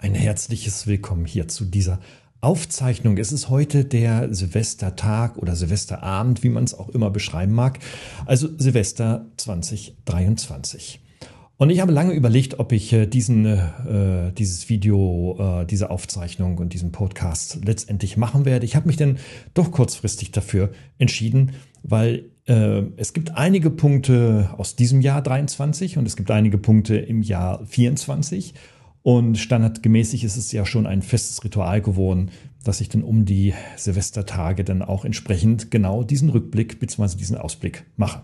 ein herzliches Willkommen hier zu dieser Aufzeichnung. Es ist heute der Silvestertag oder Silvesterabend, wie man es auch immer beschreiben mag. Also Silvester 2023. Und ich habe lange überlegt, ob ich äh, diesen, äh, dieses Video, äh, diese Aufzeichnung und diesen Podcast letztendlich machen werde. Ich habe mich dann doch kurzfristig dafür entschieden, weil äh, es gibt einige Punkte aus diesem Jahr 23 und es gibt einige Punkte im Jahr 24. Und standardgemäßig ist es ja schon ein festes Ritual geworden, dass ich dann um die Silvestertage dann auch entsprechend genau diesen Rückblick bzw. diesen Ausblick mache.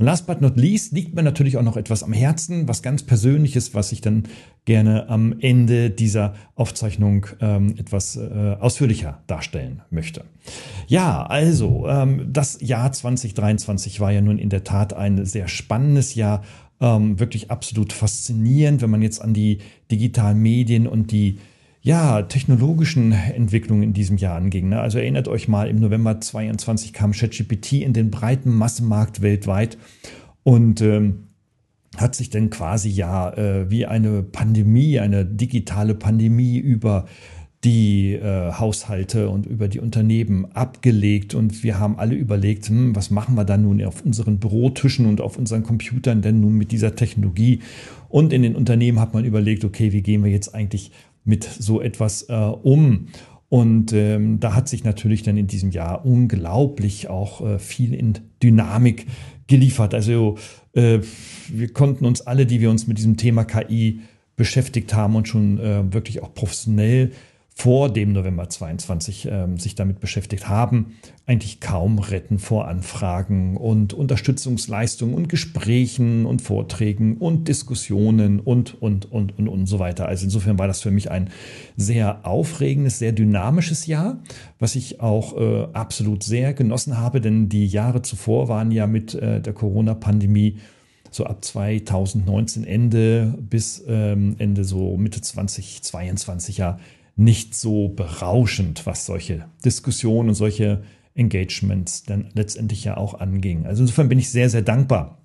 Und last but not least liegt mir natürlich auch noch etwas am Herzen, was ganz Persönliches, was ich dann gerne am Ende dieser Aufzeichnung ähm, etwas äh, ausführlicher darstellen möchte. Ja, also ähm, das Jahr 2023 war ja nun in der Tat ein sehr spannendes Jahr, ähm, wirklich absolut faszinierend, wenn man jetzt an die digitalen Medien und die ja, technologischen Entwicklungen in diesem Jahr anging. Ne? Also erinnert euch mal, im November 22 kam ChatGPT in den breiten Massenmarkt weltweit und ähm, hat sich dann quasi ja äh, wie eine Pandemie, eine digitale Pandemie über die äh, Haushalte und über die Unternehmen abgelegt und wir haben alle überlegt, hm, was machen wir dann nun auf unseren Bürotischen und auf unseren Computern denn nun mit dieser Technologie? Und in den Unternehmen hat man überlegt, okay, wie gehen wir jetzt eigentlich mit so etwas äh, um? Und ähm, da hat sich natürlich dann in diesem Jahr unglaublich auch äh, viel in Dynamik geliefert. Also äh, wir konnten uns alle, die wir uns mit diesem Thema KI beschäftigt haben und schon äh, wirklich auch professionell vor dem November 22 äh, sich damit beschäftigt haben, eigentlich kaum retten vor Anfragen und Unterstützungsleistungen und Gesprächen und Vorträgen und Diskussionen und, und, und, und, und so weiter. Also insofern war das für mich ein sehr aufregendes, sehr dynamisches Jahr, was ich auch äh, absolut sehr genossen habe, denn die Jahre zuvor waren ja mit äh, der Corona-Pandemie so ab 2019 Ende bis ähm, Ende so Mitte 2022 ja nicht so berauschend, was solche Diskussionen und solche Engagements dann letztendlich ja auch anging. Also insofern bin ich sehr, sehr dankbar.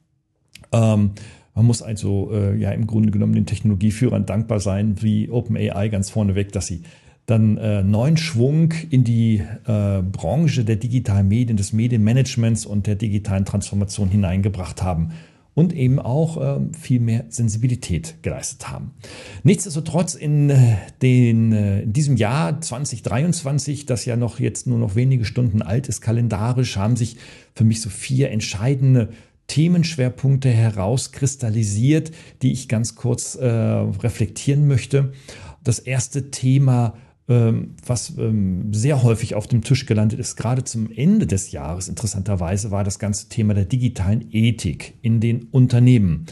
Ähm, man muss also äh, ja im Grunde genommen den Technologieführern dankbar sein, wie OpenAI ganz vorneweg, dass sie dann äh, neuen Schwung in die äh, Branche der digitalen Medien, des Medienmanagements und der digitalen Transformation hineingebracht haben und eben auch äh, viel mehr Sensibilität geleistet haben. Nichtsdestotrotz in, äh, den, äh, in diesem Jahr 2023, das ja noch jetzt nur noch wenige Stunden alt ist, kalendarisch, haben sich für mich so vier entscheidende Themenschwerpunkte herauskristallisiert, die ich ganz kurz äh, reflektieren möchte. Das erste Thema was ähm, sehr häufig auf dem Tisch gelandet ist, gerade zum Ende des Jahres interessanterweise, war das ganze Thema der digitalen Ethik in den Unternehmen.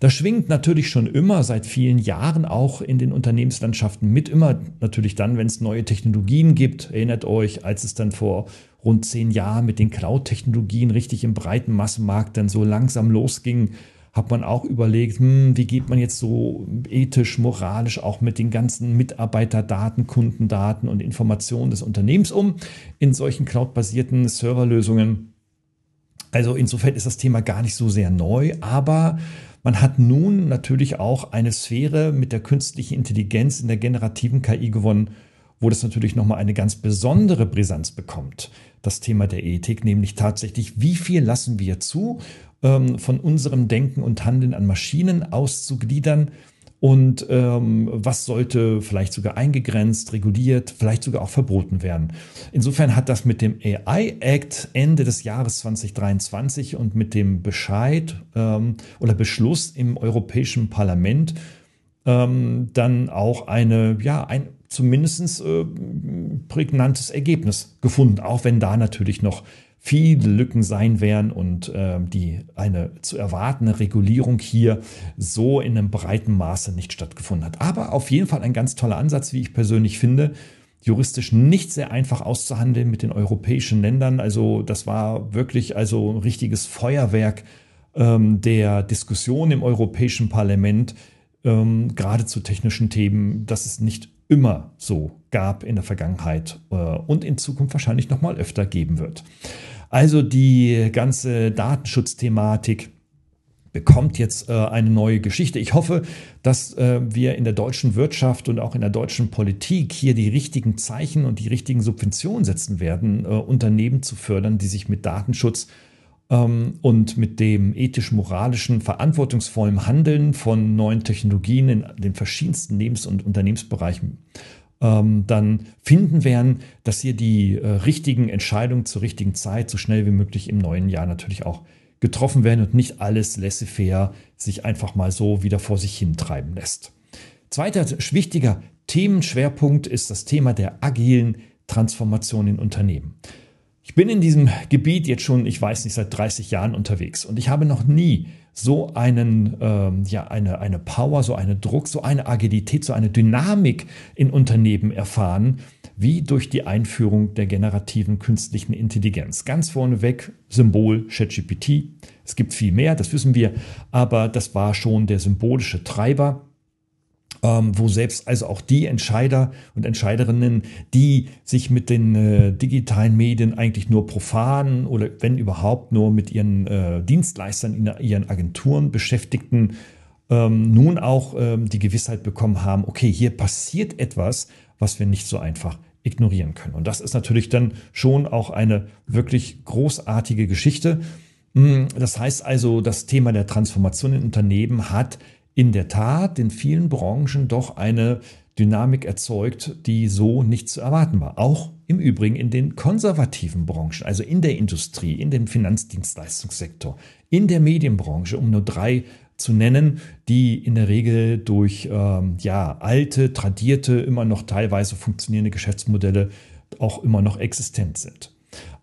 Das schwingt natürlich schon immer seit vielen Jahren auch in den Unternehmenslandschaften mit, immer natürlich dann, wenn es neue Technologien gibt. Erinnert euch, als es dann vor rund zehn Jahren mit den Cloud-Technologien richtig im breiten Massenmarkt dann so langsam losging, hat man auch überlegt, hm, wie geht man jetzt so ethisch, moralisch auch mit den ganzen Mitarbeiterdaten, Kundendaten und Informationen des Unternehmens um in solchen cloudbasierten Serverlösungen. Also insofern ist das Thema gar nicht so sehr neu, aber man hat nun natürlich auch eine Sphäre mit der künstlichen Intelligenz in der generativen KI gewonnen, wo das natürlich nochmal eine ganz besondere Brisanz bekommt. Das Thema der Ethik, nämlich tatsächlich, wie viel lassen wir zu ähm, von unserem Denken und Handeln an Maschinen auszugliedern und ähm, was sollte vielleicht sogar eingegrenzt, reguliert, vielleicht sogar auch verboten werden. Insofern hat das mit dem AI Act Ende des Jahres 2023 und mit dem Bescheid ähm, oder Beschluss im Europäischen Parlament ähm, dann auch eine, ja, ein zumindest äh, prägnantes Ergebnis gefunden, auch wenn da natürlich noch viele Lücken sein werden und äh, die eine zu erwartende Regulierung hier so in einem breiten Maße nicht stattgefunden hat. Aber auf jeden Fall ein ganz toller Ansatz, wie ich persönlich finde. Juristisch nicht sehr einfach auszuhandeln mit den europäischen Ländern. Also das war wirklich also ein richtiges Feuerwerk ähm, der Diskussion im Europäischen Parlament, ähm, gerade zu technischen Themen, dass es nicht immer so gab in der Vergangenheit äh, und in Zukunft wahrscheinlich noch mal öfter geben wird. Also die ganze Datenschutzthematik bekommt jetzt äh, eine neue Geschichte. Ich hoffe, dass äh, wir in der deutschen Wirtschaft und auch in der deutschen Politik hier die richtigen Zeichen und die richtigen Subventionen setzen werden, äh, Unternehmen zu fördern, die sich mit Datenschutz ähm, und mit dem ethisch-moralischen, verantwortungsvollen Handeln von neuen Technologien in den verschiedensten Lebens- und Unternehmensbereichen ähm, dann finden werden, dass hier die äh, richtigen Entscheidungen zur richtigen Zeit so schnell wie möglich im neuen Jahr natürlich auch getroffen werden und nicht alles laissez-faire sich einfach mal so wieder vor sich hintreiben lässt. Zweiter wichtiger Themenschwerpunkt ist das Thema der agilen Transformation in Unternehmen. Ich bin in diesem Gebiet jetzt schon, ich weiß nicht, seit 30 Jahren unterwegs und ich habe noch nie so einen, ähm, ja, eine, eine Power, so einen Druck, so eine Agilität, so eine Dynamik in Unternehmen erfahren, wie durch die Einführung der generativen künstlichen Intelligenz. Ganz vorneweg Symbol ChatGPT. Es gibt viel mehr, das wissen wir, aber das war schon der symbolische Treiber ähm, wo selbst also auch die Entscheider und Entscheiderinnen, die sich mit den äh, digitalen Medien eigentlich nur profan oder wenn überhaupt nur mit ihren äh, Dienstleistern in ihren Agenturen beschäftigten, ähm, nun auch ähm, die Gewissheit bekommen haben, okay, hier passiert etwas, was wir nicht so einfach ignorieren können. Und das ist natürlich dann schon auch eine wirklich großartige Geschichte. Hm, das heißt also, das Thema der Transformation in Unternehmen hat in der Tat in vielen Branchen doch eine Dynamik erzeugt, die so nicht zu erwarten war. Auch im Übrigen in den konservativen Branchen, also in der Industrie, in dem Finanzdienstleistungssektor, in der Medienbranche, um nur drei zu nennen, die in der Regel durch ähm, ja, alte, tradierte, immer noch teilweise funktionierende Geschäftsmodelle auch immer noch existent sind.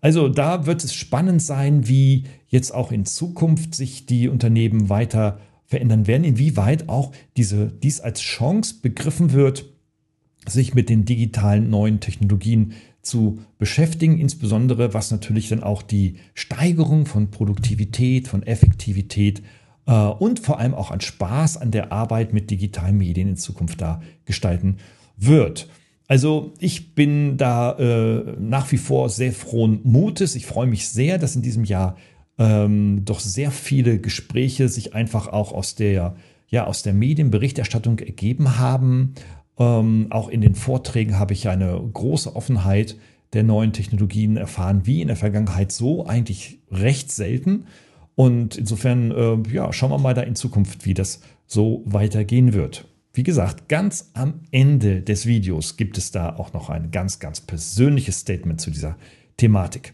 Also da wird es spannend sein, wie jetzt auch in Zukunft sich die Unternehmen weiter verändern werden, inwieweit auch diese, dies als Chance begriffen wird, sich mit den digitalen neuen Technologien zu beschäftigen, insbesondere was natürlich dann auch die Steigerung von Produktivität, von Effektivität äh, und vor allem auch an Spaß an der Arbeit mit digitalen Medien in Zukunft da gestalten wird. Also ich bin da äh, nach wie vor sehr frohen Mutes. Ich freue mich sehr, dass in diesem Jahr ähm, doch sehr viele Gespräche sich einfach auch aus der, ja, aus der Medienberichterstattung ergeben haben. Ähm, auch in den Vorträgen habe ich eine große Offenheit der neuen Technologien erfahren, wie in der Vergangenheit so eigentlich recht selten. Und insofern, äh, ja, schauen wir mal da in Zukunft, wie das so weitergehen wird. Wie gesagt, ganz am Ende des Videos gibt es da auch noch ein ganz, ganz persönliches Statement zu dieser Thematik.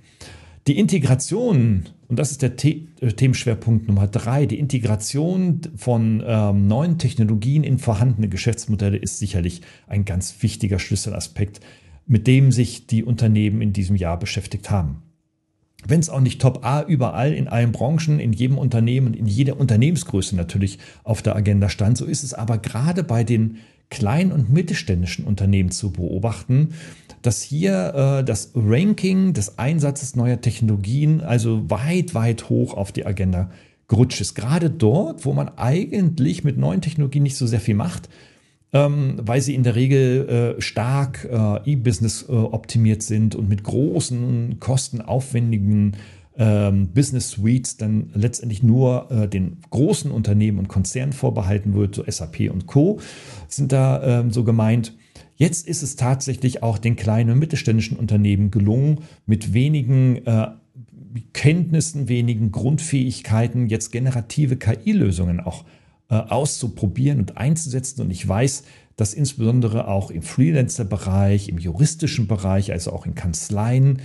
Die Integration, und das ist der The äh, Themenschwerpunkt Nummer drei, die Integration von ähm, neuen Technologien in vorhandene Geschäftsmodelle ist sicherlich ein ganz wichtiger Schlüsselaspekt, mit dem sich die Unternehmen in diesem Jahr beschäftigt haben. Wenn es auch nicht Top A überall in allen Branchen, in jedem Unternehmen, in jeder Unternehmensgröße natürlich auf der Agenda stand, so ist es aber gerade bei den kleinen und mittelständischen Unternehmen zu beobachten, dass hier äh, das Ranking des Einsatzes neuer Technologien also weit, weit hoch auf die Agenda gerutscht ist. Gerade dort, wo man eigentlich mit neuen Technologien nicht so sehr viel macht, ähm, weil sie in der Regel äh, stark äh, E-Business äh, optimiert sind und mit großen, kostenaufwendigen ähm, Business Suites dann letztendlich nur äh, den großen Unternehmen und Konzernen vorbehalten wird, so SAP und Co. sind da ähm, so gemeint. Jetzt ist es tatsächlich auch den kleinen und mittelständischen Unternehmen gelungen, mit wenigen äh, Kenntnissen, wenigen Grundfähigkeiten jetzt generative KI-Lösungen auch äh, auszuprobieren und einzusetzen. Und ich weiß, dass insbesondere auch im Freelancer-Bereich, im juristischen Bereich, also auch in Kanzleien,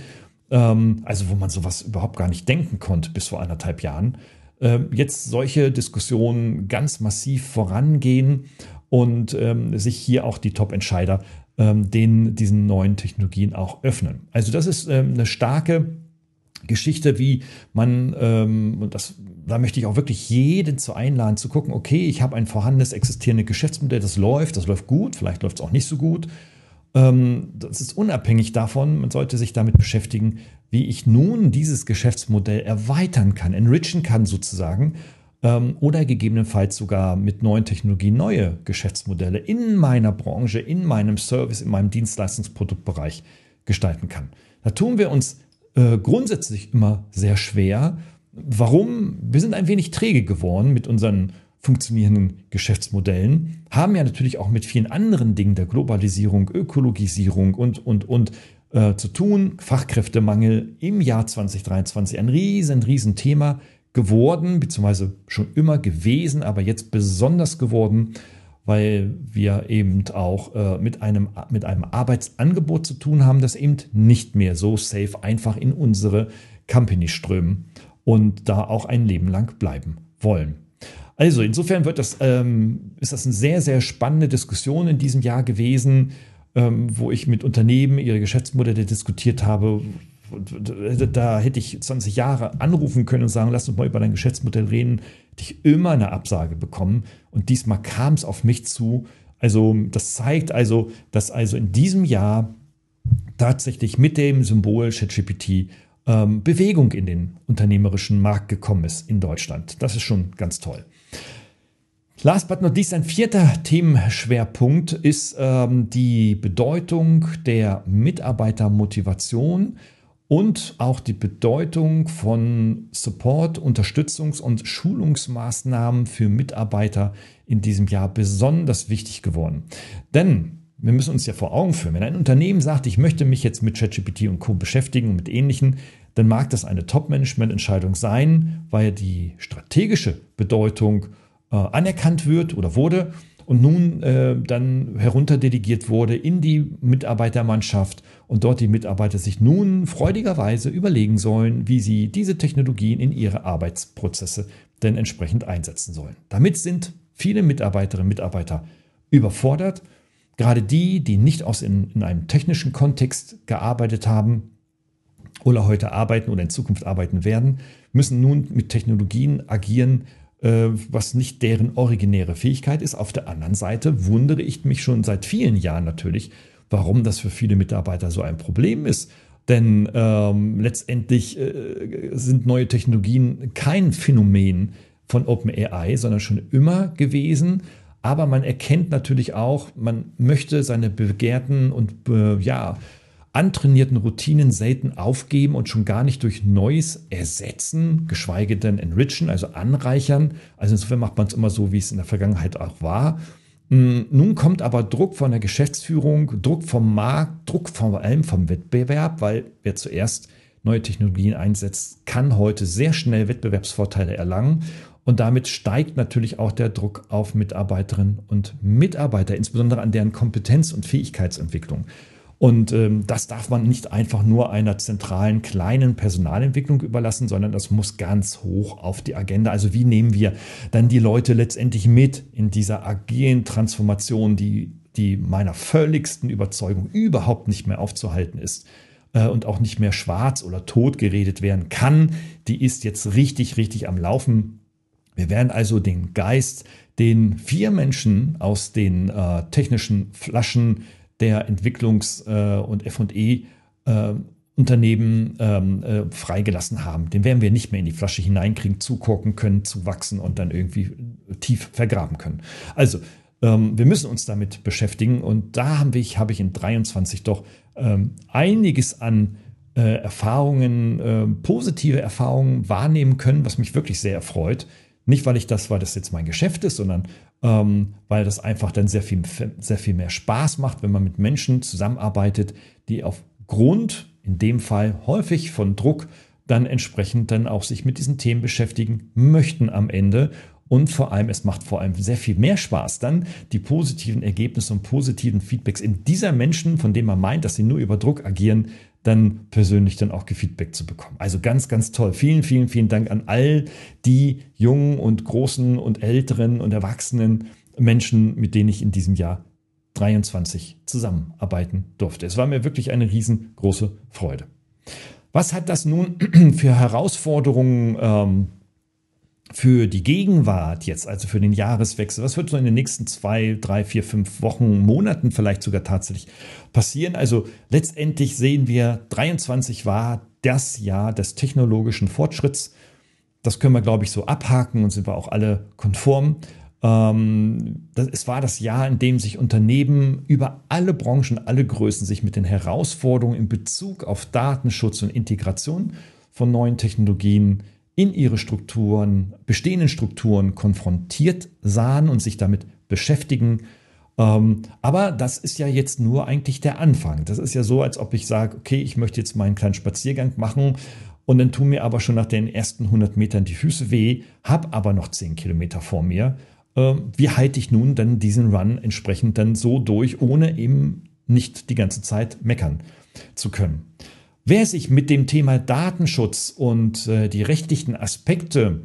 ähm, also wo man sowas überhaupt gar nicht denken konnte bis vor anderthalb Jahren, äh, jetzt solche Diskussionen ganz massiv vorangehen und ähm, sich hier auch die Top-Entscheider ähm, den, diesen neuen Technologien auch öffnen. Also das ist ähm, eine starke Geschichte, wie man, ähm, und das, da möchte ich auch wirklich jeden zu einladen, zu gucken, okay, ich habe ein vorhandenes, existierendes Geschäftsmodell, das läuft, das läuft gut, vielleicht läuft es auch nicht so gut. Ähm, das ist unabhängig davon, man sollte sich damit beschäftigen, wie ich nun dieses Geschäftsmodell erweitern kann, enrichen kann sozusagen ähm, oder gegebenenfalls sogar mit neuen Technologien neue Geschäftsmodelle in meiner Branche, in meinem Service, in meinem Dienstleistungsproduktbereich gestalten kann. Da tun wir uns äh, grundsätzlich immer sehr schwer, Warum? Wir sind ein wenig träge geworden mit unseren funktionierenden Geschäftsmodellen, haben ja natürlich auch mit vielen anderen Dingen der Globalisierung, Ökologisierung und, und, und äh, zu tun. Fachkräftemangel im Jahr 2023 ein riesen, riesen Thema geworden, beziehungsweise schon immer gewesen, aber jetzt besonders geworden, weil wir eben auch äh, mit, einem, mit einem Arbeitsangebot zu tun haben, das eben nicht mehr so safe einfach in unsere Company strömen und da auch ein Leben lang bleiben wollen. Also insofern wird das, ähm, ist das eine sehr, sehr spannende Diskussion in diesem Jahr gewesen, ähm, wo ich mit Unternehmen ihre Geschäftsmodelle diskutiert habe. Da hätte ich 20 Jahre anrufen können und sagen, lass uns mal über dein Geschäftsmodell reden. Hätte ich immer eine Absage bekommen. Und diesmal kam es auf mich zu. Also das zeigt also, dass also in diesem Jahr tatsächlich mit dem Symbol ChatGPT ähm, Bewegung in den unternehmerischen Markt gekommen ist in Deutschland. Das ist schon ganz toll. Last but not least, ein vierter Themenschwerpunkt ist ähm, die Bedeutung der Mitarbeitermotivation und auch die Bedeutung von Support, Unterstützungs- und Schulungsmaßnahmen für Mitarbeiter in diesem Jahr besonders wichtig geworden. Denn wir müssen uns ja vor Augen führen, wenn ein Unternehmen sagt, ich möchte mich jetzt mit ChatGPT und Co. beschäftigen und mit ähnlichen, dann mag das eine Top-Management-Entscheidung sein, weil die strategische Bedeutung äh, anerkannt wird oder wurde und nun äh, dann herunterdelegiert wurde in die Mitarbeitermannschaft und dort die Mitarbeiter sich nun freudigerweise überlegen sollen, wie sie diese Technologien in ihre Arbeitsprozesse denn entsprechend einsetzen sollen. Damit sind viele Mitarbeiterinnen und Mitarbeiter überfordert. Gerade die, die nicht aus in, in einem technischen Kontext gearbeitet haben oder heute arbeiten oder in Zukunft arbeiten werden, müssen nun mit Technologien agieren, was nicht deren originäre Fähigkeit ist. Auf der anderen Seite wundere ich mich schon seit vielen Jahren natürlich, warum das für viele Mitarbeiter so ein Problem ist. Denn ähm, letztendlich äh, sind neue Technologien kein Phänomen von OpenAI, sondern schon immer gewesen. Aber man erkennt natürlich auch, man möchte seine begehrten und äh, ja, antrainierten Routinen selten aufgeben und schon gar nicht durch Neues ersetzen, geschweige denn enrichen, also anreichern. Also insofern macht man es immer so, wie es in der Vergangenheit auch war. Hm, nun kommt aber Druck von der Geschäftsführung, Druck vom Markt, Druck vor allem vom Wettbewerb, weil wer zuerst neue Technologien einsetzt, kann heute sehr schnell Wettbewerbsvorteile erlangen. Und damit steigt natürlich auch der Druck auf Mitarbeiterinnen und Mitarbeiter, insbesondere an deren Kompetenz- und Fähigkeitsentwicklung. Und ähm, das darf man nicht einfach nur einer zentralen kleinen Personalentwicklung überlassen, sondern das muss ganz hoch auf die Agenda. Also wie nehmen wir dann die Leute letztendlich mit in dieser agilen Transformation, die, die meiner völligsten Überzeugung überhaupt nicht mehr aufzuhalten ist äh, und auch nicht mehr schwarz oder tot geredet werden kann. Die ist jetzt richtig, richtig am Laufen. Wir werden also den Geist, den vier Menschen aus den äh, technischen Flaschen der Entwicklungs- äh, und FE äh, Unternehmen ähm, äh, freigelassen haben. Den werden wir nicht mehr in die Flasche hineinkriegen, zugucken können, zu wachsen und dann irgendwie tief vergraben können. Also, ähm, wir müssen uns damit beschäftigen und da habe ich, habe ich in 23 doch ähm, einiges an äh, Erfahrungen, positive Erfahrungen wahrnehmen können, was mich wirklich sehr erfreut. Nicht, weil ich das, weil das jetzt mein Geschäft ist, sondern ähm, weil das einfach dann sehr viel, sehr viel mehr Spaß macht, wenn man mit Menschen zusammenarbeitet, die aufgrund, in dem Fall häufig von Druck, dann entsprechend dann auch sich mit diesen Themen beschäftigen möchten am Ende. Und vor allem, es macht vor allem sehr viel mehr Spaß, dann die positiven Ergebnisse und positiven Feedbacks in dieser Menschen, von denen man meint, dass sie nur über Druck agieren, dann persönlich dann auch Feedback zu bekommen. Also ganz, ganz toll. Vielen, vielen, vielen Dank an all die jungen und großen und älteren und erwachsenen Menschen, mit denen ich in diesem Jahr 23 zusammenarbeiten durfte. Es war mir wirklich eine riesengroße Freude. Was hat das nun für Herausforderungen ähm, für die Gegenwart jetzt, also für den Jahreswechsel, was wird so in den nächsten zwei, drei, vier, fünf Wochen, Monaten vielleicht sogar tatsächlich passieren? Also letztendlich sehen wir, 23 war das Jahr des technologischen Fortschritts. Das können wir, glaube ich, so abhaken und sind wir auch alle konform. Ähm, das, es war das Jahr, in dem sich Unternehmen über alle Branchen, alle Größen sich mit den Herausforderungen in Bezug auf Datenschutz und Integration von neuen Technologien in ihre Strukturen, bestehenden Strukturen konfrontiert sahen und sich damit beschäftigen. Ähm, aber das ist ja jetzt nur eigentlich der Anfang. Das ist ja so, als ob ich sage, okay, ich möchte jetzt meinen kleinen Spaziergang machen und dann tun mir aber schon nach den ersten 100 Metern die Füße weh, habe aber noch 10 Kilometer vor mir. Ähm, wie halte ich nun dann diesen Run entsprechend dann so durch, ohne eben nicht die ganze Zeit meckern zu können? Wer sich mit dem Thema Datenschutz und äh, die rechtlichen Aspekte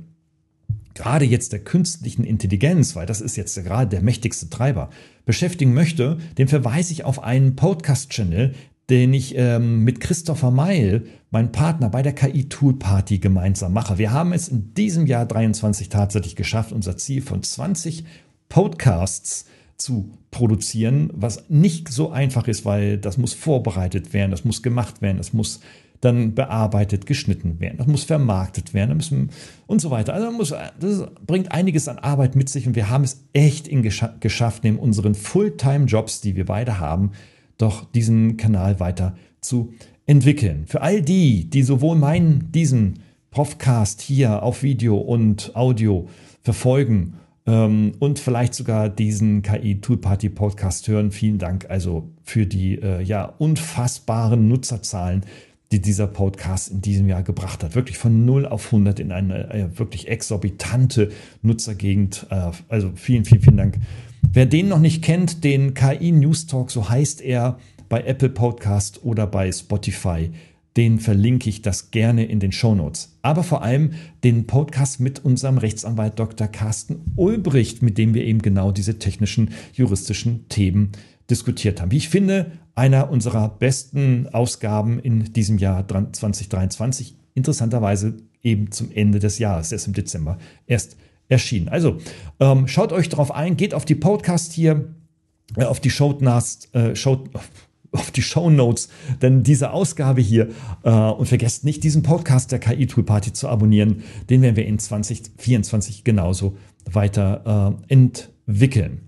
gerade jetzt der künstlichen Intelligenz, weil das ist jetzt gerade der mächtigste Treiber, beschäftigen möchte, den verweise ich auf einen Podcast-Channel, den ich ähm, mit Christopher Meil, mein Partner bei der KI Tool Party gemeinsam mache. Wir haben es in diesem Jahr 23 tatsächlich geschafft, unser Ziel von 20 Podcasts zu produzieren, was nicht so einfach ist, weil das muss vorbereitet werden, das muss gemacht werden, das muss dann bearbeitet, geschnitten werden, das muss vermarktet werden müssen, und so weiter. Also muss, das bringt einiges an Arbeit mit sich und wir haben es echt in gescha geschafft, neben unseren Fulltime-Jobs, die wir beide haben, doch diesen Kanal weiter zu entwickeln. Für all die, die sowohl meinen, diesen Profcast hier auf Video und Audio verfolgen ähm, und vielleicht sogar diesen KI Tool Party Podcast hören. Vielen Dank also für die äh, ja unfassbaren Nutzerzahlen, die dieser Podcast in diesem Jahr gebracht hat. Wirklich von 0 auf 100 in eine äh, wirklich exorbitante Nutzergegend. Äh, also vielen, vielen, vielen Dank. Wer den noch nicht kennt, den KI News Talk, so heißt er bei Apple Podcast oder bei Spotify den verlinke ich das gerne in den Show Notes. Aber vor allem den Podcast mit unserem Rechtsanwalt Dr. Carsten Ulbricht, mit dem wir eben genau diese technischen, juristischen Themen diskutiert haben. Wie ich finde, einer unserer besten Ausgaben in diesem Jahr 2023. Interessanterweise eben zum Ende des Jahres, erst im Dezember erst erschienen. Also ähm, schaut euch darauf ein, geht auf die Podcast hier, äh, auf die Showcast, äh, Show, auf die Show Notes, denn diese Ausgabe hier äh, und vergesst nicht, diesen Podcast der KI Tool Party zu abonnieren. Den werden wir in 2024 genauso weiter äh, entwickeln.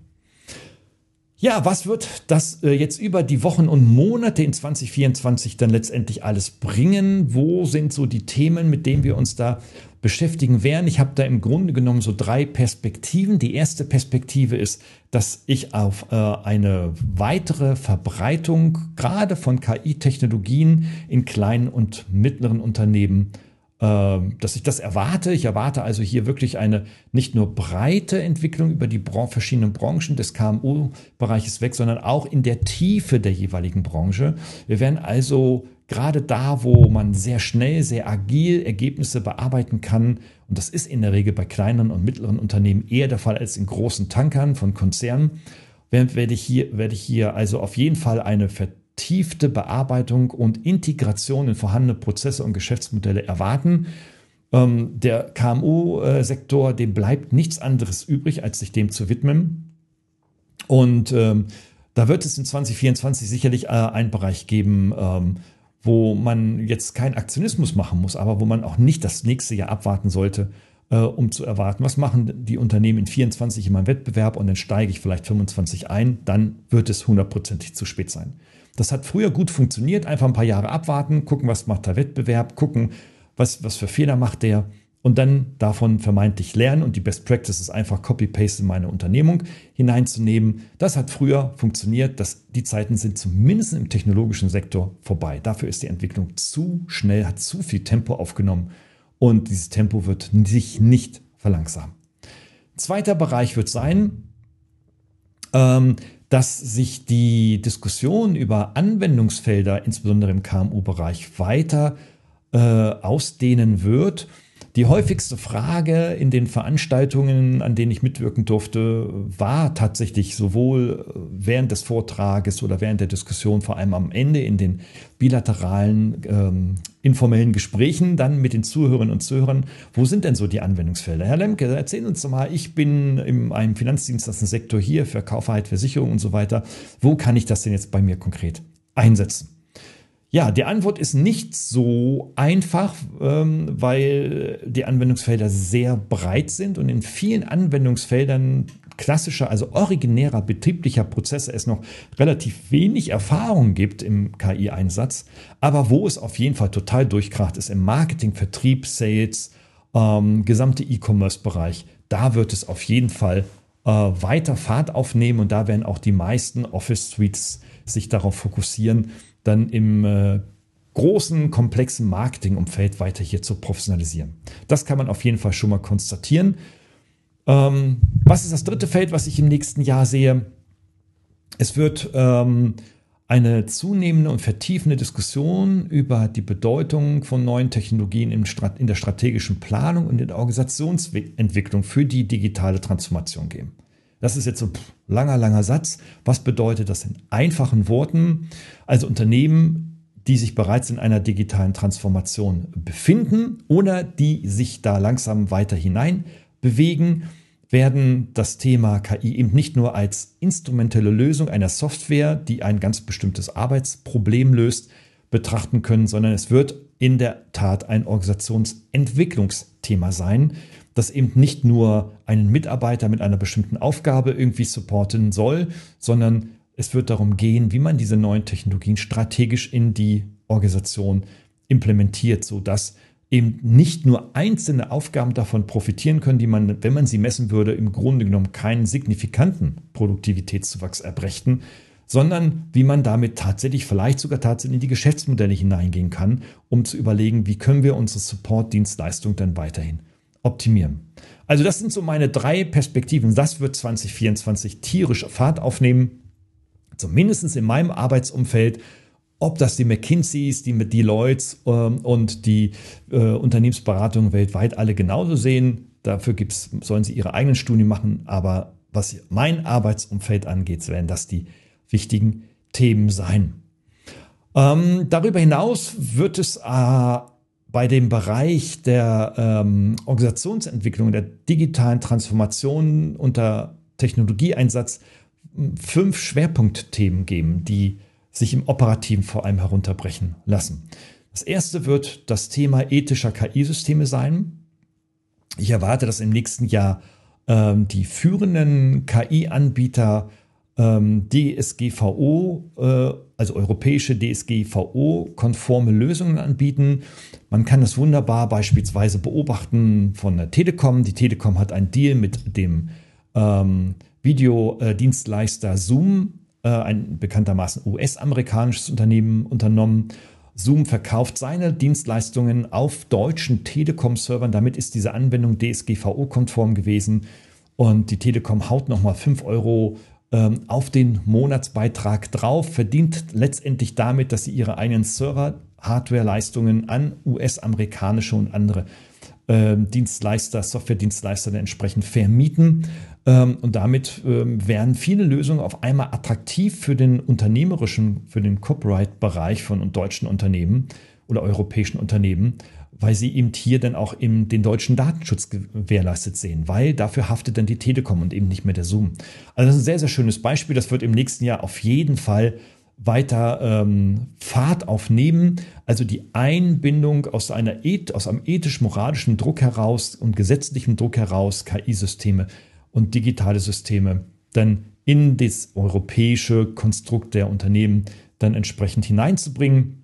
Ja, was wird das äh, jetzt über die Wochen und Monate in 2024 dann letztendlich alles bringen? Wo sind so die Themen, mit denen wir uns da beschäftigen werden? Ich habe da im Grunde genommen so drei Perspektiven. Die erste Perspektive ist, dass ich auf äh, eine weitere Verbreitung gerade von KI-Technologien in kleinen und mittleren Unternehmen ähm, dass ich das erwarte. Ich erwarte also hier wirklich eine nicht nur breite Entwicklung über die Bran verschiedenen Branchen des KMU-Bereiches weg, sondern auch in der Tiefe der jeweiligen Branche. Wir werden also gerade da, wo man sehr schnell, sehr agil Ergebnisse bearbeiten kann, und das ist in der Regel bei kleinen und mittleren Unternehmen eher der Fall als in großen Tankern von Konzernen, werde ich hier, werde ich hier also auf jeden Fall eine Vertiefung vertiefte Bearbeitung und Integration in vorhandene Prozesse und Geschäftsmodelle erwarten. Ähm, der KMU-Sektor, dem bleibt nichts anderes übrig, als sich dem zu widmen. Und ähm, da wird es in 2024 sicherlich äh, einen Bereich geben, ähm, wo man jetzt keinen Aktionismus machen muss, aber wo man auch nicht das nächste Jahr abwarten sollte, äh, um zu erwarten, was machen die Unternehmen in 24 in meinem Wettbewerb und dann steige ich vielleicht 25 ein, dann wird es hundertprozentig zu spät sein. Das hat früher gut funktioniert. Einfach ein paar Jahre abwarten, gucken, was macht der Wettbewerb, gucken, was, was für Fehler macht der und dann davon vermeintlich lernen und die Best Practices einfach Copy-Paste in meine Unternehmung hineinzunehmen. Das hat früher funktioniert. Das, die Zeiten sind zumindest im technologischen Sektor vorbei. Dafür ist die Entwicklung zu schnell, hat zu viel Tempo aufgenommen und dieses Tempo wird sich nicht verlangsamen. Zweiter Bereich wird sein, ähm, dass sich die Diskussion über Anwendungsfelder, insbesondere im KMU-Bereich, weiter äh, ausdehnen wird die häufigste Frage in den Veranstaltungen, an denen ich mitwirken durfte, war tatsächlich sowohl äh, während des Vortrages oder während der Diskussion, vor allem am Ende in den bilateralen, ähm, informellen Gesprächen dann mit den Zuhörerinnen und Zuhörern, wo sind denn so die Anwendungsfelder? Herr Lemke, erzählen uns doch mal, ich bin in einem Finanzdienstleistensektor hier, Verkauf, Versicherung und so weiter. Wo kann ich das denn jetzt bei mir konkret einsetzen? Ja, die Antwort ist nicht so einfach, ähm, weil die Anwendungsfelder sehr breit sind und in vielen Anwendungsfeldern klassischer, also originärer betrieblicher Prozesse es noch relativ wenig Erfahrung gibt im KI-Einsatz. Aber wo es auf jeden Fall total durchkracht, ist im Marketing, Vertrieb, Sales ähm, gesamte E-Commerce-Bereich, da wird es auf jeden Fall äh, weiter Fahrt aufnehmen und da werden auch die meisten Office Suites sich darauf fokussieren, dann im äh, großen, komplexen Marketingumfeld weiter hier zu professionalisieren. Das kann man auf jeden Fall schon mal konstatieren. Ähm, was ist das dritte Feld, was ich im nächsten Jahr sehe? Es wird ähm, eine zunehmende und vertiefende Diskussion über die Bedeutung von neuen Technologien in der strategischen Planung und in der Organisationsentwicklung für die digitale Transformation geben. Das ist jetzt so ein langer, langer Satz. Was bedeutet das in einfachen Worten? Also Unternehmen, die sich bereits in einer digitalen Transformation befinden oder die sich da langsam weiter hinein bewegen, werden das Thema KI eben nicht nur als instrumentelle Lösung einer Software, die ein ganz bestimmtes Arbeitsproblem löst, betrachten können, sondern es wird in der Tat ein Organisationsentwicklungsthema sein, das eben nicht nur einen Mitarbeiter mit einer bestimmten Aufgabe irgendwie supporten soll, sondern es wird darum gehen, wie man diese neuen Technologien strategisch in die Organisation implementiert, sodass eben nicht nur einzelne Aufgaben davon profitieren können, die man, wenn man sie messen würde, im Grunde genommen keinen signifikanten Produktivitätszuwachs erbrächten, sondern wie man damit tatsächlich vielleicht sogar tatsächlich in die Geschäftsmodelle hineingehen kann, um zu überlegen, wie können wir unsere Support-Dienstleistung dann weiterhin optimieren. Also das sind so meine drei Perspektiven. Das wird 2024 tierisch Fahrt aufnehmen, zumindest in meinem Arbeitsumfeld ob das die McKinseys, die Deloitte ähm, und die äh, Unternehmensberatungen weltweit alle genauso sehen. Dafür gibt's, sollen sie ihre eigenen Studien machen. Aber was mein Arbeitsumfeld angeht, werden das die wichtigen Themen sein. Ähm, darüber hinaus wird es äh, bei dem Bereich der ähm, Organisationsentwicklung, der digitalen Transformation unter Technologieeinsatz fünf Schwerpunktthemen geben, die sich im Operativen vor allem herunterbrechen lassen. Das erste wird das Thema ethischer KI-Systeme sein. Ich erwarte, dass im nächsten Jahr ähm, die führenden KI-Anbieter DSGVO, äh, also europäische DSGVO-konforme Lösungen anbieten. Man kann das wunderbar beispielsweise beobachten von der Telekom. Die Telekom hat einen Deal mit dem ähm, Videodienstleister Zoom äh, ein bekanntermaßen US-amerikanisches Unternehmen unternommen. Zoom verkauft seine Dienstleistungen auf deutschen Telekom-Servern. Damit ist diese Anwendung DSGVO-konform gewesen. Und die Telekom haut nochmal 5 Euro ähm, auf den Monatsbeitrag drauf, verdient letztendlich damit, dass sie ihre eigenen Server-Hardware-Leistungen an US-amerikanische und andere äh, Dienstleister, Software-Dienstleister entsprechend vermieten. Ähm, und damit ähm, werden viele Lösungen auf einmal attraktiv für den unternehmerischen, für den Copyright-Bereich von deutschen Unternehmen oder europäischen Unternehmen, weil sie eben hier dann auch im, den deutschen Datenschutz gewährleistet sehen, weil dafür haftet dann die Telekom und eben nicht mehr der Zoom. Also das ist ein sehr, sehr schönes Beispiel. Das wird im nächsten Jahr auf jeden Fall weiter ähm, Fahrt aufnehmen. Also die Einbindung aus, einer aus einem ethisch-moralischen Druck heraus und gesetzlichen Druck heraus, KI-Systeme und digitale Systeme dann in das europäische Konstrukt der Unternehmen dann entsprechend hineinzubringen.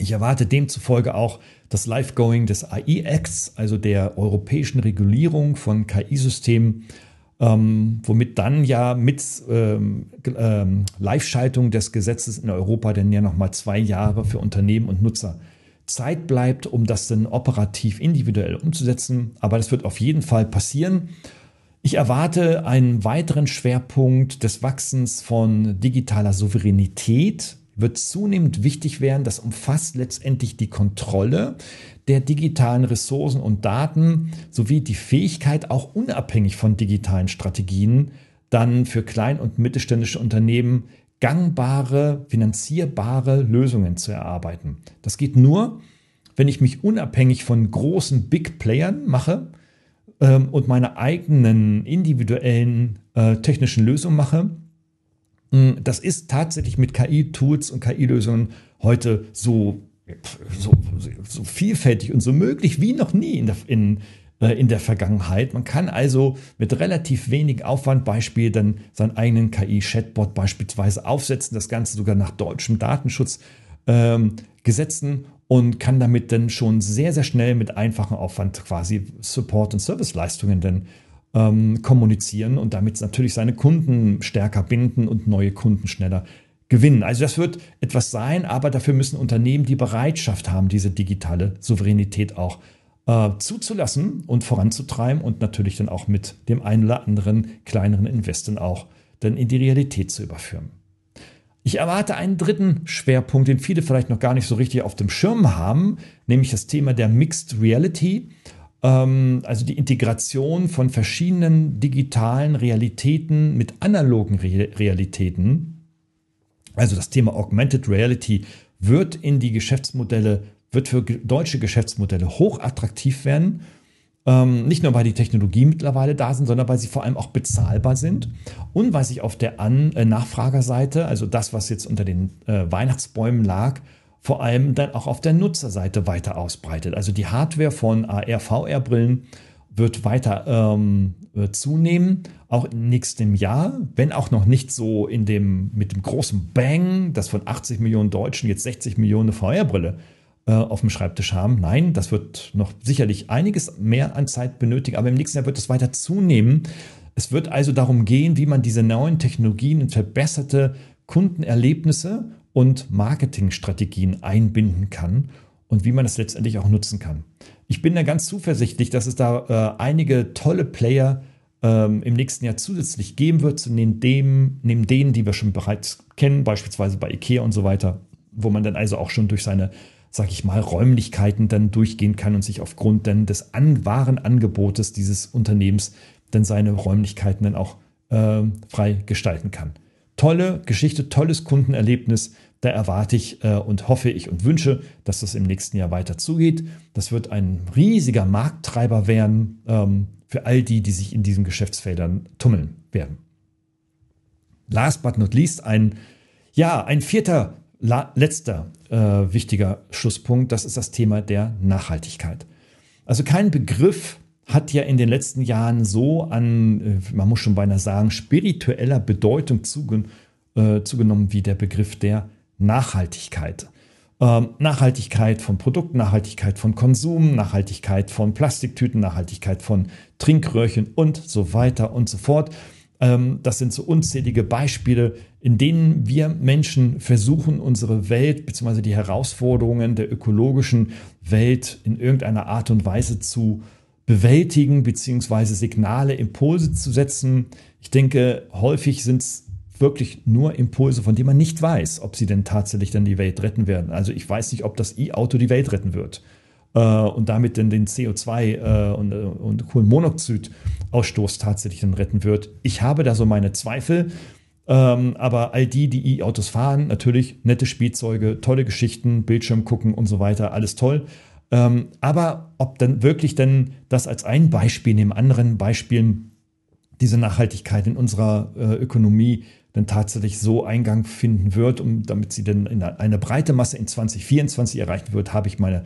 Ich erwarte demzufolge auch das Live-Going des AI-Acts, also der europäischen Regulierung von KI-Systemen, ähm, womit dann ja mit ähm, ähm, Live-Schaltung des Gesetzes in Europa dann ja nochmal zwei Jahre für Unternehmen und Nutzer Zeit bleibt, um das dann operativ individuell umzusetzen. Aber das wird auf jeden Fall passieren. Ich erwarte einen weiteren Schwerpunkt des Wachsens von digitaler Souveränität wird zunehmend wichtig werden. Das umfasst letztendlich die Kontrolle der digitalen Ressourcen und Daten sowie die Fähigkeit, auch unabhängig von digitalen Strategien, dann für klein- und mittelständische Unternehmen gangbare, finanzierbare Lösungen zu erarbeiten. Das geht nur, wenn ich mich unabhängig von großen Big Playern mache ähm, und meine eigenen individuellen äh, technischen Lösungen mache. Mm, das ist tatsächlich mit KI-Tools und KI-Lösungen heute so, so, so, vielfältig und so möglich wie noch nie in der, in, äh, in der Vergangenheit. Man kann also mit relativ wenig Aufwand Beispiel dann seinen eigenen KI-Chatbot beispielsweise aufsetzen, das Ganze sogar nach deutschem Datenschutzgesetzen ähm, und kann damit dann schon sehr, sehr schnell mit einfachem Aufwand quasi Support- und Serviceleistungen dann ähm, kommunizieren und damit natürlich seine Kunden stärker binden und neue Kunden schneller gewinnen. Also das wird etwas sein, aber dafür müssen Unternehmen die Bereitschaft haben, diese digitale Souveränität auch äh, zuzulassen und voranzutreiben und natürlich dann auch mit dem einen oder anderen kleineren Investen auch dann in die Realität zu überführen. Ich erwarte einen dritten Schwerpunkt, den viele vielleicht noch gar nicht so richtig auf dem Schirm haben, nämlich das Thema der Mixed Reality, also die Integration von verschiedenen digitalen Realitäten mit analogen Realitäten. Also das Thema Augmented Reality wird in die Geschäftsmodelle, wird für deutsche Geschäftsmodelle hochattraktiv werden ähm, nicht nur, weil die Technologie mittlerweile da sind, sondern weil sie vor allem auch bezahlbar sind und weil sich auf der An äh, Nachfragerseite, also das, was jetzt unter den äh, Weihnachtsbäumen lag, vor allem dann auch auf der Nutzerseite weiter ausbreitet. Also die Hardware von AR, VR-Brillen wird weiter ähm, äh, zunehmen, auch im nächsten Jahr, wenn auch noch nicht so in dem, mit dem großen Bang, dass von 80 Millionen Deutschen jetzt 60 Millionen VR-Brille äh, auf dem Schreibtisch haben. Nein, das wird noch sicherlich einiges mehr an Zeit benötigen, aber im nächsten Jahr wird es weiter zunehmen. Es wird also darum gehen, wie man diese neuen Technologien in verbesserte Kundenerlebnisse und Marketingstrategien einbinden kann und wie man das letztendlich auch nutzen kann. Ich bin da ganz zuversichtlich, dass es da äh, einige tolle Player ähm, im nächsten Jahr zusätzlich geben wird, neben, dem, neben denen, die wir schon bereits kennen, beispielsweise bei IKEA und so weiter, wo man dann also auch schon durch seine sag ich mal, Räumlichkeiten dann durchgehen kann und sich aufgrund dann des an, wahren Angebotes dieses Unternehmens dann seine Räumlichkeiten dann auch äh, frei gestalten kann. Tolle Geschichte, tolles Kundenerlebnis. Da erwarte ich äh, und hoffe ich und wünsche, dass das im nächsten Jahr weiter zugeht. Das wird ein riesiger Markttreiber werden ähm, für all die, die sich in diesen Geschäftsfeldern tummeln werden. Last but not least ein, ja, ein vierter letzter äh, wichtiger Schlusspunkt, das ist das Thema der Nachhaltigkeit. Also kein Begriff hat ja in den letzten Jahren so an, äh, man muss schon beinahe sagen, spiritueller Bedeutung zugen, äh, zugenommen wie der Begriff der Nachhaltigkeit. Ähm, Nachhaltigkeit von Produkten, Nachhaltigkeit von Konsum, Nachhaltigkeit von Plastiktüten, Nachhaltigkeit von Trinkröhrchen und so weiter und so fort. Ähm, das sind so unzählige Beispiele, in denen wir Menschen versuchen, unsere Welt bzw. die Herausforderungen der ökologischen Welt in irgendeiner Art und Weise zu bewältigen bzw. Signale, Impulse zu setzen. Ich denke, häufig sind es wirklich nur Impulse, von denen man nicht weiß, ob sie denn tatsächlich dann die Welt retten werden. Also ich weiß nicht, ob das E-Auto die Welt retten wird äh, und damit dann den CO2 äh, und, äh, und Kohlenmonoxidausstoß tatsächlich dann retten wird. Ich habe da so meine Zweifel. Ähm, aber all die, die E-Autos fahren, natürlich nette Spielzeuge, tolle Geschichten, Bildschirm gucken und so weiter, alles toll. Ähm, aber ob dann wirklich denn das als ein Beispiel neben anderen Beispielen diese Nachhaltigkeit in unserer äh, Ökonomie dann tatsächlich so Eingang finden wird, um, damit sie dann in eine breite Masse in 2024 erreichen wird, habe ich meine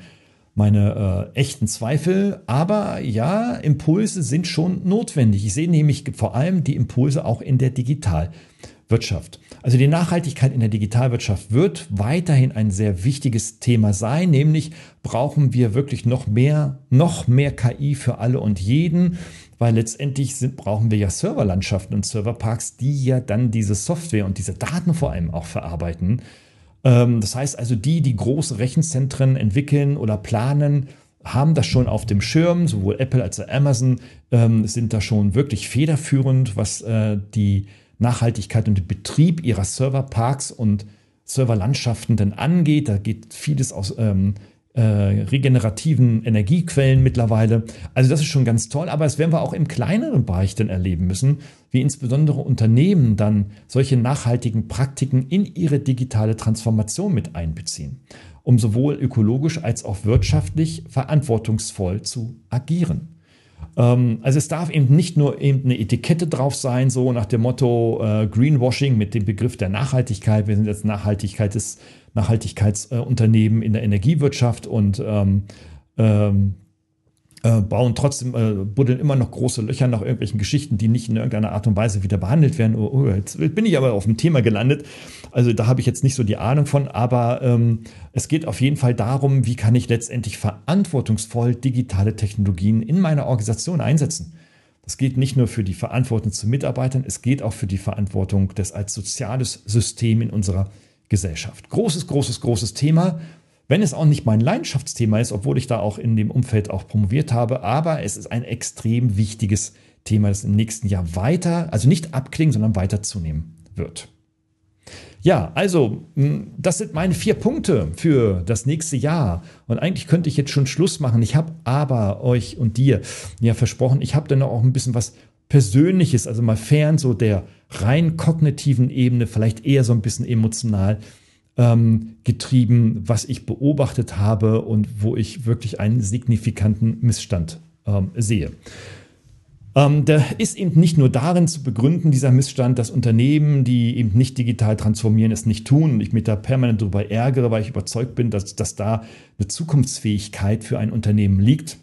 meine äh, echten Zweifel. Aber ja, Impulse sind schon notwendig. Ich sehe nämlich vor allem die Impulse auch in der Digitalwirtschaft. Also die Nachhaltigkeit in der Digitalwirtschaft wird weiterhin ein sehr wichtiges Thema sein, nämlich brauchen wir wirklich noch mehr, noch mehr KI für alle und jeden, weil letztendlich sind, brauchen wir ja Serverlandschaften und Serverparks, die ja dann diese Software und diese Daten vor allem auch verarbeiten. Ähm, das heißt also, die, die große Rechenzentren entwickeln oder planen, haben das schon auf dem Schirm, sowohl Apple als auch Amazon ähm, sind da schon wirklich federführend, was äh, die Nachhaltigkeit und den Betrieb ihrer Serverparks und Serverlandschaften denn angeht. Da geht vieles aus ähm, äh, regenerativen Energiequellen mittlerweile. Also das ist schon ganz toll, aber das werden wir auch im kleineren Bereich dann erleben müssen, wie insbesondere Unternehmen dann solche nachhaltigen Praktiken in ihre digitale Transformation mit einbeziehen, um sowohl ökologisch als auch wirtschaftlich verantwortungsvoll zu agieren. Ähm, also es darf eben nicht nur eben eine Etikette drauf sein, so nach dem Motto äh, Greenwashing mit dem Begriff der Nachhaltigkeit. Wir sind jetzt Nachhaltigkeit des Nachhaltigkeitsunternehmen in der Energiewirtschaft und ähm, ähm, äh, bauen trotzdem, äh, buddeln immer noch große Löcher nach irgendwelchen Geschichten, die nicht in irgendeiner Art und Weise wieder behandelt werden. Oh, oh, jetzt bin ich aber auf dem Thema gelandet. Also da habe ich jetzt nicht so die Ahnung von, aber ähm, es geht auf jeden Fall darum, wie kann ich letztendlich verantwortungsvoll digitale Technologien in meiner Organisation einsetzen. Das geht nicht nur für die Verantwortung zu Mitarbeitern, es geht auch für die Verantwortung des als soziales System in unserer Gesellschaft. Großes, großes, großes Thema. Wenn es auch nicht mein Leidenschaftsthema ist, obwohl ich da auch in dem Umfeld auch promoviert habe, aber es ist ein extrem wichtiges Thema, das im nächsten Jahr weiter, also nicht abklingen, sondern weiter zunehmen wird. Ja, also, das sind meine vier Punkte für das nächste Jahr. Und eigentlich könnte ich jetzt schon Schluss machen. Ich habe aber euch und dir ja versprochen, ich habe dann auch ein bisschen was Persönliches, also mal fern so der rein kognitiven Ebene, vielleicht eher so ein bisschen emotional ähm, getrieben, was ich beobachtet habe und wo ich wirklich einen signifikanten Missstand ähm, sehe. Ähm, der ist eben nicht nur darin zu begründen, dieser Missstand, dass Unternehmen, die eben nicht digital transformieren, es nicht tun und ich mich da permanent darüber ärgere, weil ich überzeugt bin, dass, dass da eine Zukunftsfähigkeit für ein Unternehmen liegt.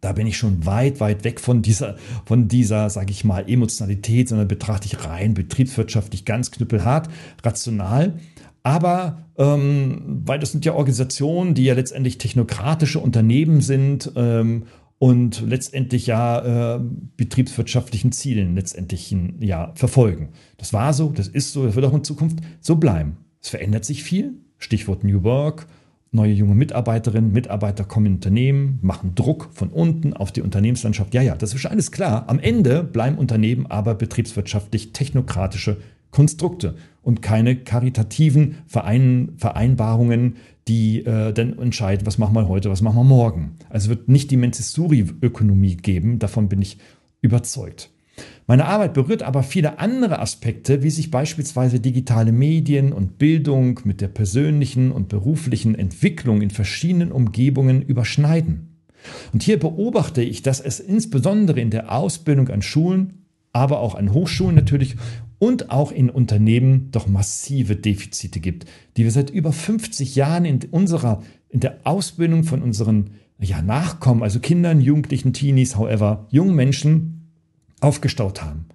Da bin ich schon weit, weit weg von dieser, von dieser, sage ich mal, Emotionalität, sondern betrachte ich rein betriebswirtschaftlich ganz knüppelhart, rational. Aber ähm, weil das sind ja Organisationen, die ja letztendlich technokratische Unternehmen sind ähm, und letztendlich ja äh, betriebswirtschaftlichen Zielen letztendlich ja verfolgen. Das war so, das ist so, das wird auch in Zukunft so bleiben. Es verändert sich viel. Stichwort New Work, neue junge Mitarbeiterinnen, Mitarbeiter kommen in Unternehmen, machen Druck von unten auf die Unternehmenslandschaft. Ja, ja, das ist schon alles klar. Am Ende bleiben Unternehmen aber betriebswirtschaftlich technokratische Konstrukte und keine karitativen Verein, Vereinbarungen, die äh, dann entscheiden, was machen wir heute, was machen wir morgen. Also wird nicht die Montessori-Ökonomie geben, davon bin ich überzeugt. Meine Arbeit berührt aber viele andere Aspekte, wie sich beispielsweise digitale Medien und Bildung mit der persönlichen und beruflichen Entwicklung in verschiedenen Umgebungen überschneiden. Und hier beobachte ich, dass es insbesondere in der Ausbildung an Schulen, aber auch an Hochschulen natürlich und auch in Unternehmen doch massive Defizite gibt, die wir seit über 50 Jahren in unserer, in der Ausbildung von unseren ja, Nachkommen, also Kindern, Jugendlichen, Teenies, however, jungen Menschen aufgestaut haben,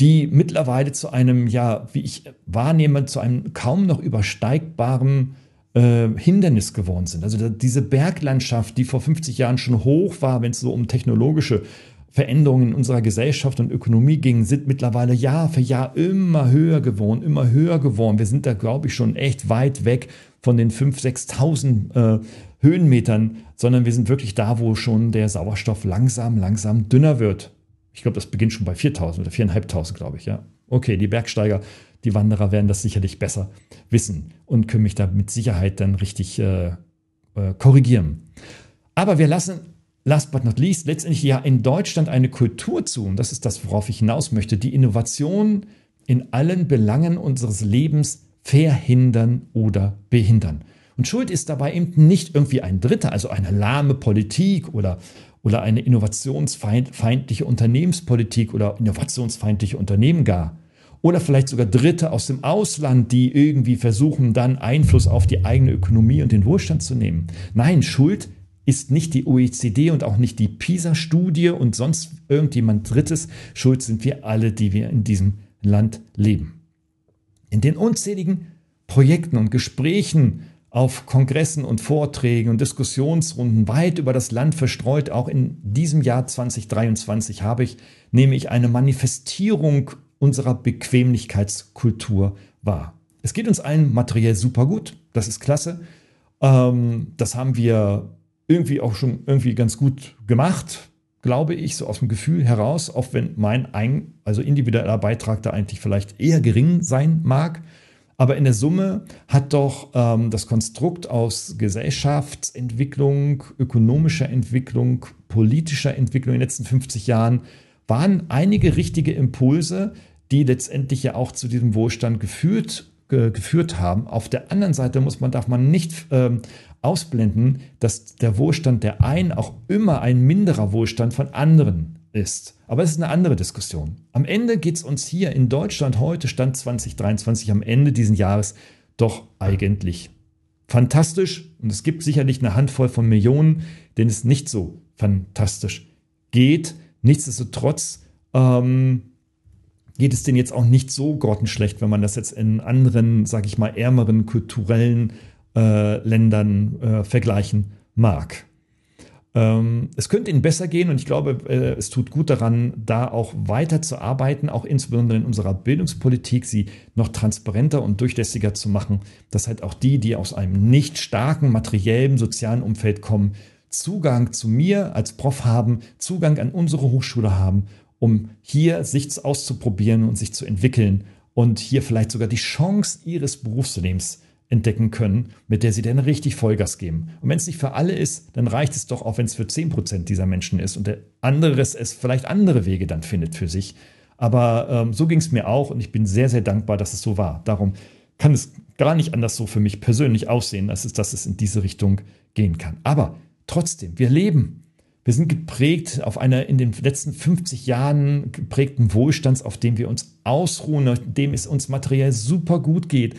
die mittlerweile zu einem, ja, wie ich wahrnehme, zu einem kaum noch übersteigbaren äh, Hindernis geworden sind. Also diese Berglandschaft, die vor 50 Jahren schon hoch war, wenn es so um technologische Veränderungen in unserer Gesellschaft und Ökonomie gingen, sind mittlerweile Jahr für Jahr immer höher geworden, immer höher geworden. Wir sind da, glaube ich, schon echt weit weg von den 5.000, 6.000 äh, Höhenmetern, sondern wir sind wirklich da, wo schon der Sauerstoff langsam, langsam dünner wird. Ich glaube, das beginnt schon bei 4.000 oder 4.500, glaube ich. Ja, okay, die Bergsteiger, die Wanderer werden das sicherlich besser wissen und können mich da mit Sicherheit dann richtig äh, äh, korrigieren. Aber wir lassen last but not least, letztendlich ja in Deutschland eine Kultur zu, und das ist das, worauf ich hinaus möchte, die Innovation in allen Belangen unseres Lebens verhindern oder behindern. Und Schuld ist dabei eben nicht irgendwie ein Dritter, also eine lahme Politik oder, oder eine innovationsfeindliche Unternehmenspolitik oder innovationsfeindliche Unternehmen gar. Oder vielleicht sogar Dritte aus dem Ausland, die irgendwie versuchen, dann Einfluss auf die eigene Ökonomie und den Wohlstand zu nehmen. Nein, Schuld ist nicht die OECD und auch nicht die PISA-Studie und sonst irgendjemand Drittes. Schuld sind wir alle, die wir in diesem Land leben. In den unzähligen Projekten und Gesprächen auf Kongressen und Vorträgen und Diskussionsrunden weit über das Land verstreut, auch in diesem Jahr 2023 habe ich, nehme ich eine Manifestierung unserer Bequemlichkeitskultur wahr. Es geht uns allen materiell super gut, das ist klasse. Ähm, das haben wir irgendwie auch schon irgendwie ganz gut gemacht, glaube ich, so aus dem Gefühl heraus, auch wenn mein ein, also individueller Beitrag da eigentlich vielleicht eher gering sein mag. Aber in der Summe hat doch ähm, das Konstrukt aus Gesellschaftsentwicklung, ökonomischer Entwicklung, politischer Entwicklung in den letzten 50 Jahren waren einige richtige Impulse, die letztendlich ja auch zu diesem Wohlstand geführt, ge, geführt haben. Auf der anderen Seite muss man, darf man nicht ähm, ausblenden, dass der Wohlstand der einen auch immer ein minderer Wohlstand von anderen ist. Aber es ist eine andere Diskussion. Am Ende geht es uns hier in Deutschland heute, Stand 2023, am Ende dieses Jahres, doch eigentlich fantastisch. Und es gibt sicherlich eine Handvoll von Millionen, denen es nicht so fantastisch geht. Nichtsdestotrotz ähm, geht es denen jetzt auch nicht so grottenschlecht, wenn man das jetzt in anderen, sage ich mal, ärmeren kulturellen äh, Ländern äh, vergleichen mag. Ähm, es könnte ihnen besser gehen und ich glaube, äh, es tut gut daran, da auch weiter zu arbeiten, auch insbesondere in unserer Bildungspolitik, sie noch transparenter und durchlässiger zu machen, dass halt auch die, die aus einem nicht starken materiellen, sozialen Umfeld kommen, Zugang zu mir als Prof haben, Zugang an unsere Hochschule haben, um hier sich auszuprobieren und sich zu entwickeln und hier vielleicht sogar die Chance ihres Berufslebens entdecken können, mit der sie dann richtig Vollgas geben. Und wenn es nicht für alle ist, dann reicht es doch auch, wenn es für 10% dieser Menschen ist und der andere es vielleicht andere Wege dann findet für sich. Aber ähm, so ging es mir auch und ich bin sehr, sehr dankbar, dass es so war. Darum kann es gar nicht anders so für mich persönlich aussehen, als es, dass es in diese Richtung gehen kann. Aber trotzdem, wir leben. Wir sind geprägt auf einer in den letzten 50 Jahren geprägten Wohlstands, auf dem wir uns ausruhen, auf dem es uns materiell super gut geht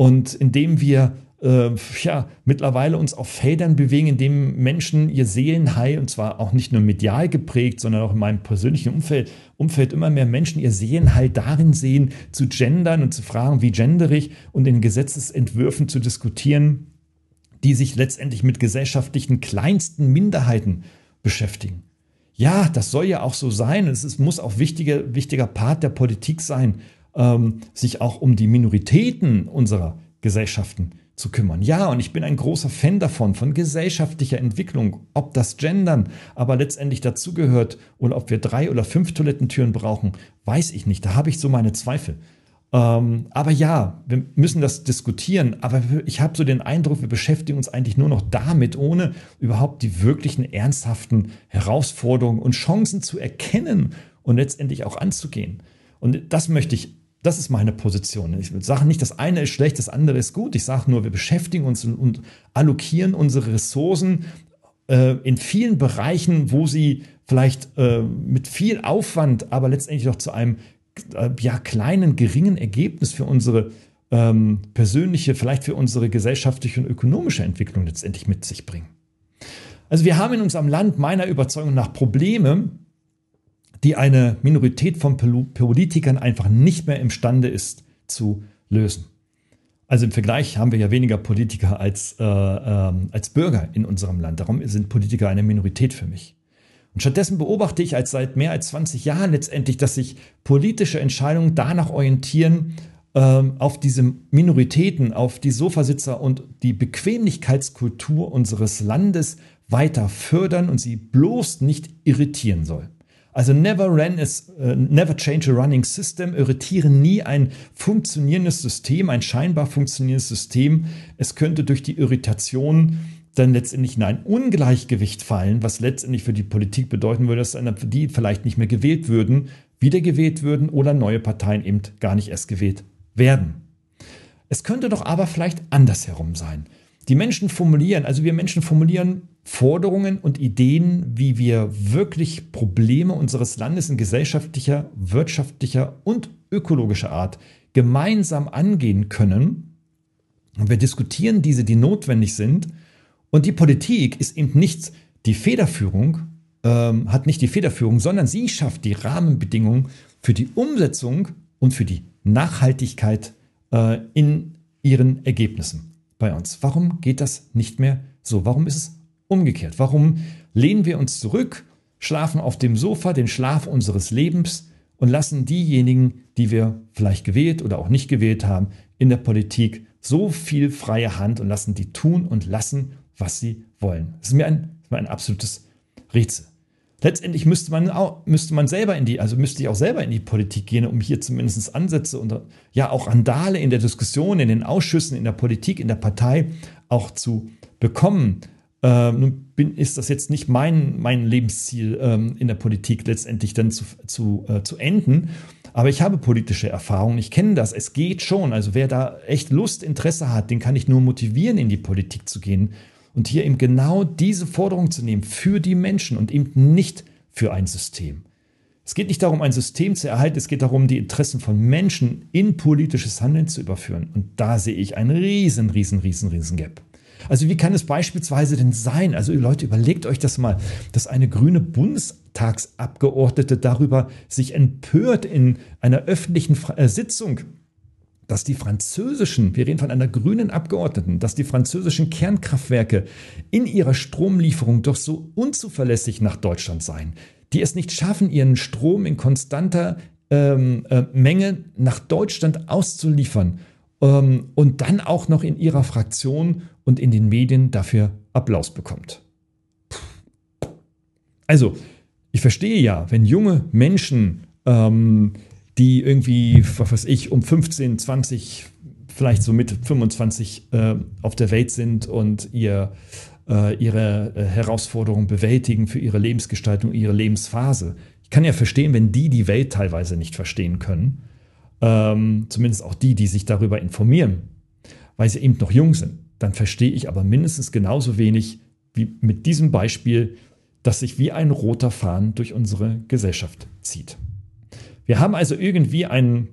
und indem wir äh, ja, mittlerweile uns auf Feldern bewegen, in denen Menschen ihr Seelenheil, und zwar auch nicht nur medial geprägt, sondern auch in meinem persönlichen Umfeld, Umfeld immer mehr Menschen ihr Seelenheil darin sehen, zu gendern und zu fragen, wie gendere ich und in Gesetzesentwürfen zu diskutieren, die sich letztendlich mit gesellschaftlichen kleinsten Minderheiten beschäftigen. Ja, das soll ja auch so sein. Es ist, muss auch wichtiger, wichtiger Part der Politik sein ähm, sich auch um die Minoritäten unserer Gesellschaften zu kümmern. Ja, und ich bin ein großer Fan davon, von gesellschaftlicher Entwicklung, ob das Gendern aber letztendlich dazugehört oder ob wir drei oder fünf Toilettentüren brauchen, weiß ich nicht. Da habe ich so meine Zweifel. Ähm, aber ja, wir müssen das diskutieren. Aber ich habe so den Eindruck, wir beschäftigen uns eigentlich nur noch damit, ohne überhaupt die wirklichen ernsthaften Herausforderungen und Chancen zu erkennen und letztendlich auch anzugehen. Und das möchte ich das ist meine Position. Ich sage nicht, das eine ist schlecht, das andere ist gut. Ich sage nur, wir beschäftigen uns und, allokieren unsere Ressourcen äh, in vielen Bereichen, wo sie vielleicht äh, mit viel Aufwand, aber letztendlich auch zu einem äh, ja, kleinen, geringen Ergebnis für unsere ähm, persönliche, vielleicht für unsere gesellschaftliche und ökonomische Entwicklung letztendlich mit sich bringen. Also wir haben in unserem Land meiner Überzeugung nach Probleme, die eine Minorität von Politikern einfach nicht mehr imstande ist zu lösen. Also im Vergleich haben wir ja weniger Politiker als, äh, äh, als Bürger in unserem Land. Darum sind Politiker eine Minorität für mich. Und stattdessen beobachte ich als seit mehr als 20 Jahren letztendlich, dass sich politische Entscheidungen danach orientieren, ähm, auf diese Minoritäten, auf die Sofasitzer und die Bequemlichkeitskultur unseres Landes weiter fördern und sie bloß nicht irritieren soll. Also never, run is, uh, never change a running system, irritiere nie ein funktionierendes System, ein scheinbar funktionierendes System. Es könnte durch die Irritation dann letztendlich in ein Ungleichgewicht fallen, was letztendlich für die Politik bedeuten würde, dass die vielleicht nicht mehr gewählt würden, wieder gewählt würden oder neue Parteien eben gar nicht erst gewählt werden. Es könnte doch aber vielleicht andersherum sein. Die Menschen formulieren, also wir Menschen formulieren Forderungen und Ideen, wie wir wirklich Probleme unseres Landes in gesellschaftlicher, wirtschaftlicher und ökologischer Art gemeinsam angehen können. Und wir diskutieren diese, die notwendig sind. Und die Politik ist eben nicht die Federführung, ähm, hat nicht die Federführung, sondern sie schafft die Rahmenbedingungen für die Umsetzung und für die Nachhaltigkeit äh, in ihren Ergebnissen bei uns. Warum geht das nicht mehr so? Warum ist es umgekehrt? Warum lehnen wir uns zurück, schlafen auf dem Sofa den Schlaf unseres Lebens und lassen diejenigen, die wir vielleicht gewählt oder auch nicht gewählt haben, in der Politik so viel freie Hand und lassen die tun und lassen, was sie wollen? Das ist mir ein, ist mir ein absolutes Rätsel. Letztendlich müsste man auch, müsste man selber in die, also müsste ich auch selber in die Politik gehen, um hier zumindest Ansätze und ja auch Randale in der Diskussion, in den Ausschüssen, in der Politik, in der Partei auch zu bekommen. Ähm, nun bin, ist das jetzt nicht mein, mein Lebensziel ähm, in der Politik letztendlich dann zu, zu, äh, zu enden. Aber ich habe politische Erfahrungen, ich kenne das, es geht schon. Also wer da echt Lust, Interesse hat, den kann ich nur motivieren, in die Politik zu gehen und hier eben genau diese Forderung zu nehmen für die Menschen und eben nicht für ein System. Es geht nicht darum, ein System zu erhalten, es geht darum, die Interessen von Menschen in politisches Handeln zu überführen. Und da sehe ich einen riesen, riesen, riesen, riesen Gap. Also wie kann es beispielsweise denn sein, also Leute, überlegt euch das mal, dass eine grüne Bundestagsabgeordnete darüber sich empört in einer öffentlichen äh, Sitzung, dass die französischen, wir reden von einer grünen Abgeordneten, dass die französischen Kernkraftwerke in ihrer Stromlieferung doch so unzuverlässig nach Deutschland seien, die es nicht schaffen, ihren Strom in konstanter ähm, äh, Menge nach Deutschland auszuliefern und dann auch noch in ihrer Fraktion und in den Medien dafür Applaus bekommt. Also, ich verstehe ja, wenn junge Menschen, ähm, die irgendwie, was weiß ich, um 15, 20, vielleicht so Mitte 25 äh, auf der Welt sind und ihr, äh, ihre äh, Herausforderungen bewältigen für ihre Lebensgestaltung, ihre Lebensphase. Ich kann ja verstehen, wenn die die Welt teilweise nicht verstehen können ähm, zumindest auch die, die sich darüber informieren, weil sie eben noch jung sind, dann verstehe ich aber mindestens genauso wenig wie mit diesem Beispiel, das sich wie ein roter Faden durch unsere Gesellschaft zieht. Wir haben also irgendwie ein,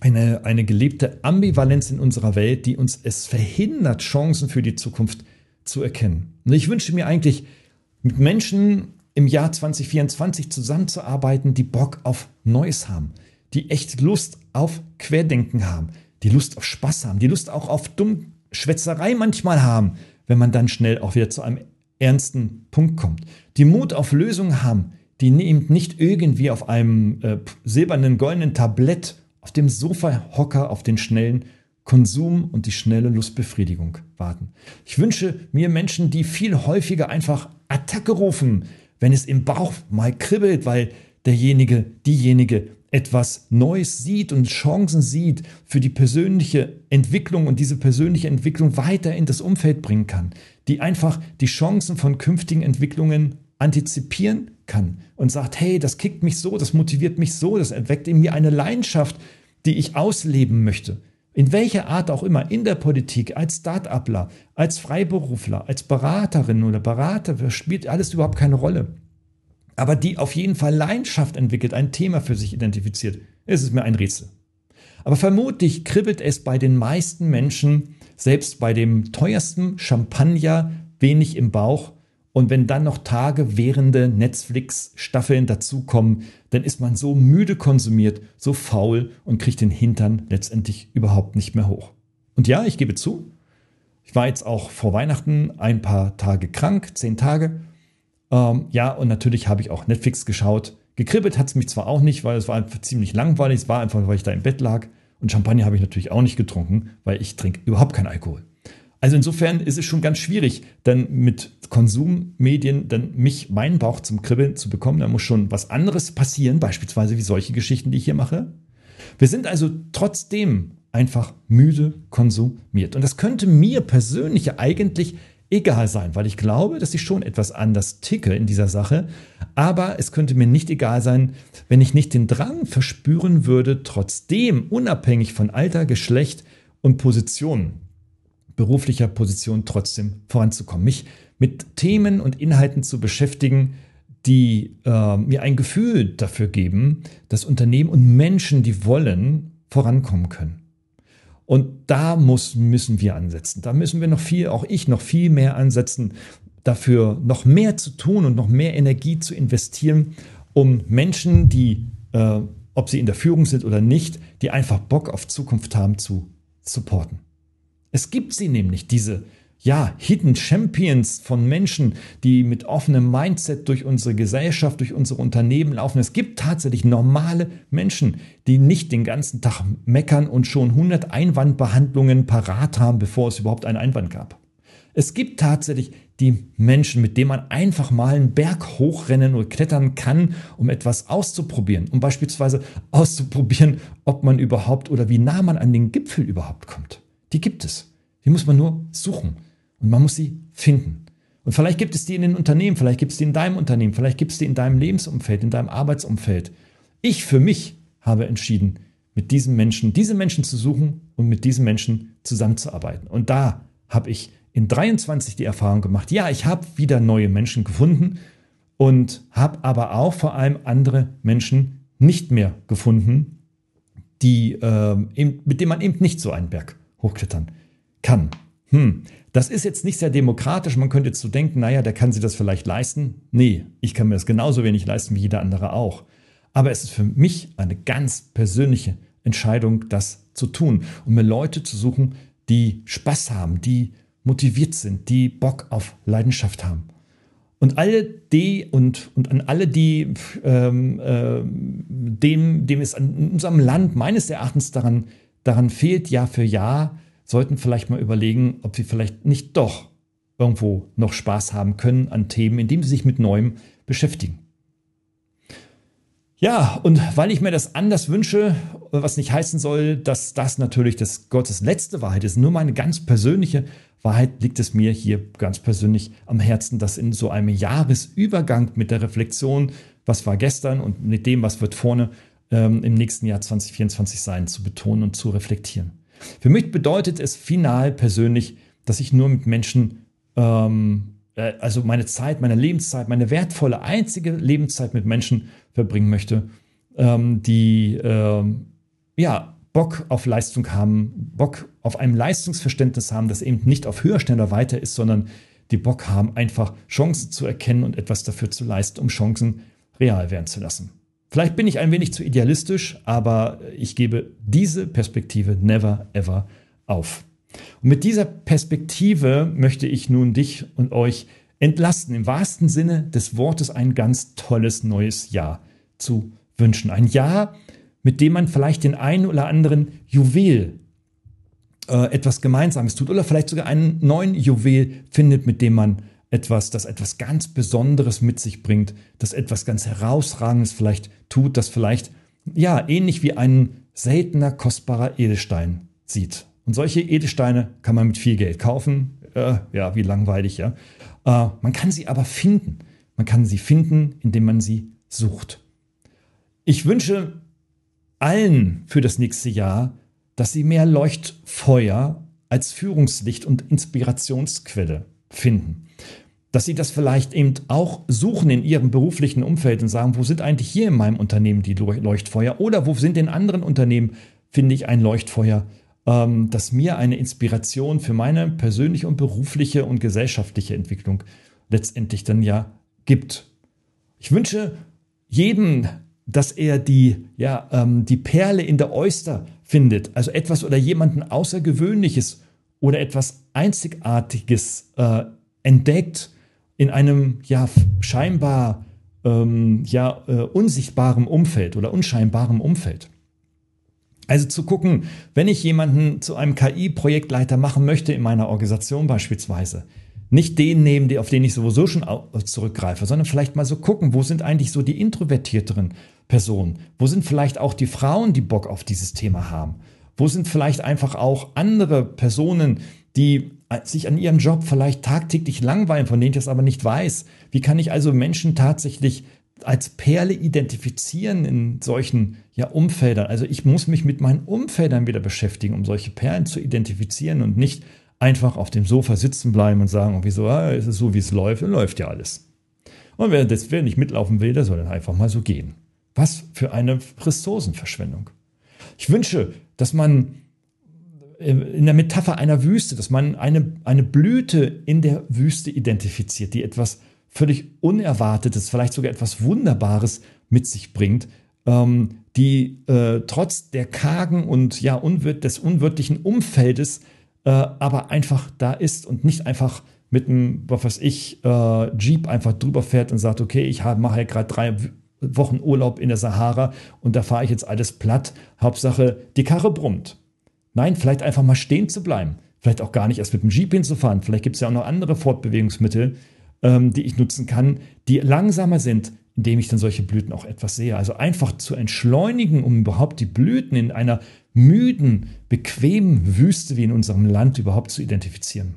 eine, eine gelebte Ambivalenz in unserer Welt, die uns es verhindert, Chancen für die Zukunft zu erkennen. Und ich wünsche mir eigentlich, mit Menschen im Jahr 2024 zusammenzuarbeiten, die Bock auf Neues haben, die echt Lust auf Querdenken haben, die Lust auf Spaß haben, die Lust auch auf Dummschwätzerei manchmal haben, wenn man dann schnell auch wieder zu einem ernsten Punkt kommt. Die Mut auf Lösungen haben, die eben nicht irgendwie auf einem äh, silbernen, goldenen Tablett auf dem Sofa hocker auf den schnellen Konsum und die schnelle Lustbefriedigung warten. Ich wünsche mir Menschen, die viel häufiger einfach Attacke rufen, wenn es im Bauch mal kribbelt, weil derjenige, diejenige etwas Neues sieht und Chancen sieht für die persönliche Entwicklung und diese persönliche Entwicklung weiter in das Umfeld bringen kann, die einfach die Chancen von künftigen Entwicklungen antizipieren kann und sagt, hey, das kickt mich so, das motiviert mich so, das erweckt in mir eine Leidenschaft, die ich ausleben möchte. In welcher Art auch immer, in der Politik, als Start-upler, als Freiberufler, als Beraterin oder Berater, spielt alles überhaupt keine Rolle aber die auf jeden Fall Leidenschaft entwickelt, ein Thema für sich identifiziert, ist es mir ein Rätsel. Aber vermutlich kribbelt es bei den meisten Menschen, selbst bei dem teuersten Champagner, wenig im Bauch. Und wenn dann noch Tage währende Netflix-Staffeln dazukommen, dann ist man so müde konsumiert, so faul und kriegt den Hintern letztendlich überhaupt nicht mehr hoch. Und ja, ich gebe zu, ich war jetzt auch vor Weihnachten ein paar Tage krank, zehn Tage. Ähm, ja, und natürlich habe ich auch Netflix geschaut. Gekribbelt hat es mich zwar auch nicht, weil es war einfach ziemlich langweilig. Es war einfach, weil ich da im Bett lag. Und Champagner habe ich natürlich auch nicht getrunken, weil ich trinke überhaupt keinen Alkohol. Also insofern ist es schon ganz schwierig, dann mit Konsummedien dann mich, meinen Bauch zum Kribbeln zu bekommen. Da muss schon was anderes passieren, beispielsweise wie solche Geschichten, die ich hier mache. Wir sind also trotzdem einfach müde konsumiert. Und das könnte mir persönlich eigentlich egal sein, weil ich glaube, dass ich schon etwas anders ticke in dieser Sache. Aber es könnte mir nicht egal sein, wenn ich nicht den Drang verspüren würde, trotzdem unabhängig von Alter, Geschlecht und Position, beruflicher Position trotzdem voranzukommen. Mich mit Themen und Inhalten zu beschäftigen, die äh, mir ein Gefühl dafür geben, dass Unternehmen und Menschen, die wollen, vorankommen können. Und da muss, müssen wir ansetzen. Da müssen wir noch viel, auch ich noch viel mehr ansetzen, dafür noch mehr zu tun und noch mehr Energie zu investieren, um Menschen, die, äh, ob sie in der Führung sind oder nicht, die einfach Bock auf Zukunft haben, zu supporten. Es gibt sie nämlich, diese ja, Hidden Champions von Menschen, die mit offenem Mindset durch unsere Gesellschaft, durch unsere Unternehmen laufen. Es gibt tatsächlich normale Menschen, die nicht den ganzen Tag meckern und schon 100 Einwandbehandlungen parat haben, bevor es überhaupt einen Einwand gab. Es gibt tatsächlich die Menschen, mit denen man einfach mal einen Berg hochrennen oder klettern kann, um etwas auszuprobieren, um beispielsweise auszuprobieren, ob man überhaupt oder wie nah man an den Gipfel überhaupt kommt. Die gibt es. Die muss man nur suchen. Und man muss sie finden. Und vielleicht gibt es die in den Unternehmen, vielleicht gibt es die in deinem Unternehmen, vielleicht gibt es die in deinem Lebensumfeld, in deinem Arbeitsumfeld. Ich für mich habe entschieden, mit diesen Menschen, diese Menschen zu suchen und mit diesen Menschen zusammenzuarbeiten. Und da habe ich in 23 die Erfahrung gemacht, ja, ich habe wieder neue Menschen gefunden und habe aber auch vor allem andere Menschen nicht mehr gefunden, die, äh, mit denen man eben nicht so einen Berg hochklettern kann. Hm, Das ist jetzt nicht sehr demokratisch. Man könnte jetzt so denken, naja, der kann sich das vielleicht leisten. Nee, ich kann mir das genauso wenig leisten wie jeder andere auch. Aber es ist für mich eine ganz persönliche Entscheidung, das zu tun und mir Leute zu suchen, die Spaß haben, die motiviert sind, die Bock auf Leidenschaft haben. Und alle die und, und an alle, die ähm, äh, dem, dem es in unserem Land meines Erachtens daran, daran fehlt, Jahr für Jahr, sollten vielleicht mal überlegen, ob sie vielleicht nicht doch irgendwo noch Spaß haben können an Themen, indem sie sich mit Neuem beschäftigen. Ja, und weil ich mir das anders wünsche, was nicht heißen soll, dass das natürlich das Gottes letzte Wahrheit ist, nur meine ganz persönliche Wahrheit liegt es mir hier ganz persönlich am Herzen, das in so einem Jahresübergang mit der Reflexion, was war gestern und mit dem, was wird vorne ähm, im nächsten Jahr 2024 sein, zu betonen und zu reflektieren. Für mich bedeutet es final persönlich, dass ich nur mit Menschen ähm, äh, also meine Zeit, meine Lebenszeit, meine wertvolle einzige Lebenszeit mit Menschen verbringen möchte, ähm, die ähm, ja Bock auf Leistung haben, Bock auf ein Leistungsverständnis haben, das eben nicht auf höher, schneller, weiter ist, sondern die Bock haben, einfach Chancen zu erkennen und etwas dafür zu leisten, um Chancen real werden zu lassen. Vielleicht bin ich ein wenig zu idealistisch, aber ich gebe diese Perspektive never ever auf. Und mit dieser Perspektive möchte ich nun dich und euch entlasten, im wahrsten Sinne des Wortes ein ganz tolles neues Jahr zu wünschen. Ein Jahr, mit dem man vielleicht den einen oder anderen Juwel äh, etwas Gemeinsames tut oder vielleicht sogar einen neuen Juwel findet, mit dem man etwas, das etwas ganz Besonderes mit sich bringt, das etwas ganz Herausragendes vielleicht tut, das vielleicht ja ähnlich wie ein seltener, kostbarer Edelstein sieht. Und solche Edelsteine kann man mit viel Geld kaufen. Äh, ja, wie langweilig, ja. Äh, man kann sie aber finden. Man kann sie finden, indem man sie sucht. Ich wünsche allen für das nächste Jahr, dass sie mehr Leuchtfeuer als Führungslicht und Inspirationsquelle finden. Dass sie das vielleicht eben auch suchen in ihrem beruflichen Umfeld und sagen, wo sind eigentlich hier in meinem Unternehmen die Leuchtfeuer oder wo sind in anderen Unternehmen, finde ich ein Leuchtfeuer, ähm, das mir eine Inspiration für meine persönliche und berufliche und gesellschaftliche Entwicklung letztendlich dann ja gibt. Ich wünsche jedem, dass er die, ja, ähm, die Perle in der Oyster findet, also etwas oder jemanden Außergewöhnliches oder etwas Einzigartiges äh, entdeckt in einem ja scheinbar ähm, ja äh, unsichtbarem Umfeld oder unscheinbarem Umfeld. Also zu gucken, wenn ich jemanden zu einem KI-Projektleiter machen möchte in meiner Organisation beispielsweise, nicht den nehmen, auf den ich sowieso schon zurückgreife, sondern vielleicht mal so gucken, wo sind eigentlich so die introvertierteren Personen? Wo sind vielleicht auch die Frauen, die Bock auf dieses Thema haben? Wo sind vielleicht einfach auch andere Personen, die sich an ihrem Job vielleicht tagtäglich langweilen, von denen ich das aber nicht weiß? Wie kann ich also Menschen tatsächlich als Perle identifizieren in solchen ja, Umfeldern. Also ich muss mich mit meinen Umfeldern wieder beschäftigen, um solche Perlen zu identifizieren und nicht einfach auf dem Sofa sitzen bleiben und sagen, wieso, ah, ist es so, wie es läuft, dann läuft ja alles. Und wer, das, wer nicht mitlaufen will, der soll dann einfach mal so gehen. Was für eine Ressourcenverschwendung. Ich wünsche, dass man äh, in der Metapher einer Wüste, dass man eine, eine Blüte in der Wüste identifiziert, die etwas völlig Unerwartetes, vielleicht sogar etwas Wunderbares mit sich bringt, ähm, die äh, trotz der kargen und ja unwirt, des unwirtlichen Umfeldes äh, aber einfach da ist und nicht einfach mit einem, was weiß ich, äh, Jeep einfach drüber fährt und sagt, okay, ich mache ja gerade drei Wochen Urlaub in der Sahara und da fahre ich jetzt alles platt. Hauptsache, die Karre brummt. Nein, vielleicht einfach mal stehen zu bleiben. Vielleicht auch gar nicht erst mit dem Jeep hinzufahren. Vielleicht gibt es ja auch noch andere Fortbewegungsmittel, ähm, die ich nutzen kann, die langsamer sind, indem ich dann solche Blüten auch etwas sehe. Also einfach zu entschleunigen, um überhaupt die Blüten in einer müden, bequemen Wüste wie in unserem Land überhaupt zu identifizieren.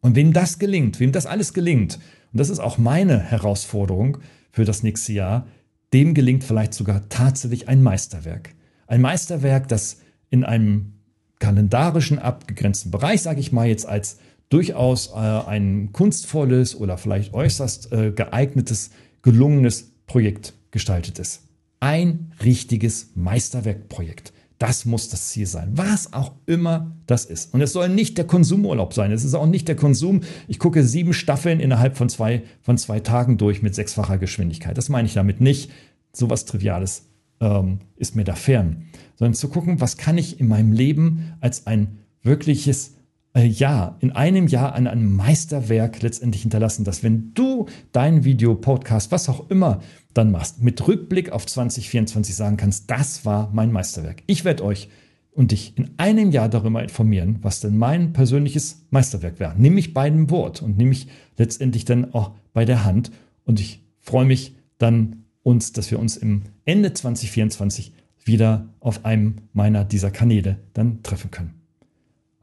Und wem das gelingt, wem das alles gelingt, und das ist auch meine Herausforderung für das nächste Jahr, dem gelingt vielleicht sogar tatsächlich ein Meisterwerk. Ein Meisterwerk, das in einem kalendarischen abgegrenzten Bereich, sage ich mal jetzt als durchaus äh, ein kunstvolles oder vielleicht äußerst äh, geeignetes, gelungenes Projekt gestaltet ist. Ein richtiges Meisterwerkprojekt, Das muss das Ziel sein, was auch immer das ist. Und es soll nicht der Konsumurlaub sein. Es ist auch nicht der Konsum. Ich gucke sieben Staffeln innerhalb von zwei, von zwei Tagen durch mit sechsfacher Geschwindigkeit. Das meine ich damit nicht. So was Triviales ähm, ist mir da fern. Sondern zu gucken, was kann ich in meinem Leben als ein wirkliches äh, Jahr, in einem Jahr an einem Meisterwerk letztendlich hinterlassen, dass wenn du dein Video, Podcast, was auch immer dann machst, mit Rückblick auf 2024 sagen kannst, das war mein Meisterwerk. Ich werde euch und dich in einem Jahr darüber informieren, was denn mein persönliches Meisterwerk wäre. Nimm mich bei dem Wort und nimm mich letztendlich dann auch bei der Hand. Und ich freue mich dann uns, dass wir uns im Ende 2024 wieder auf einem meiner dieser Kanäle dann treffen können.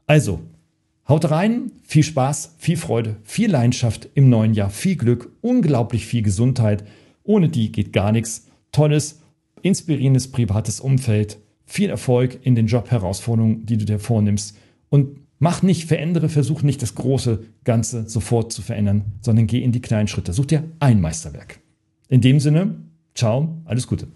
Also, Haut rein, viel Spaß, viel Freude, viel Leidenschaft im neuen Jahr, viel Glück, unglaublich viel Gesundheit. Ohne die geht gar nichts. Tolles, inspirierendes privates Umfeld, viel Erfolg in den Job-Herausforderungen, die du dir vornimmst. Und mach nicht, verändere, versuch nicht das große Ganze sofort zu verändern, sondern geh in die kleinen Schritte. Such dir ein Meisterwerk. In dem Sinne, ciao, alles Gute.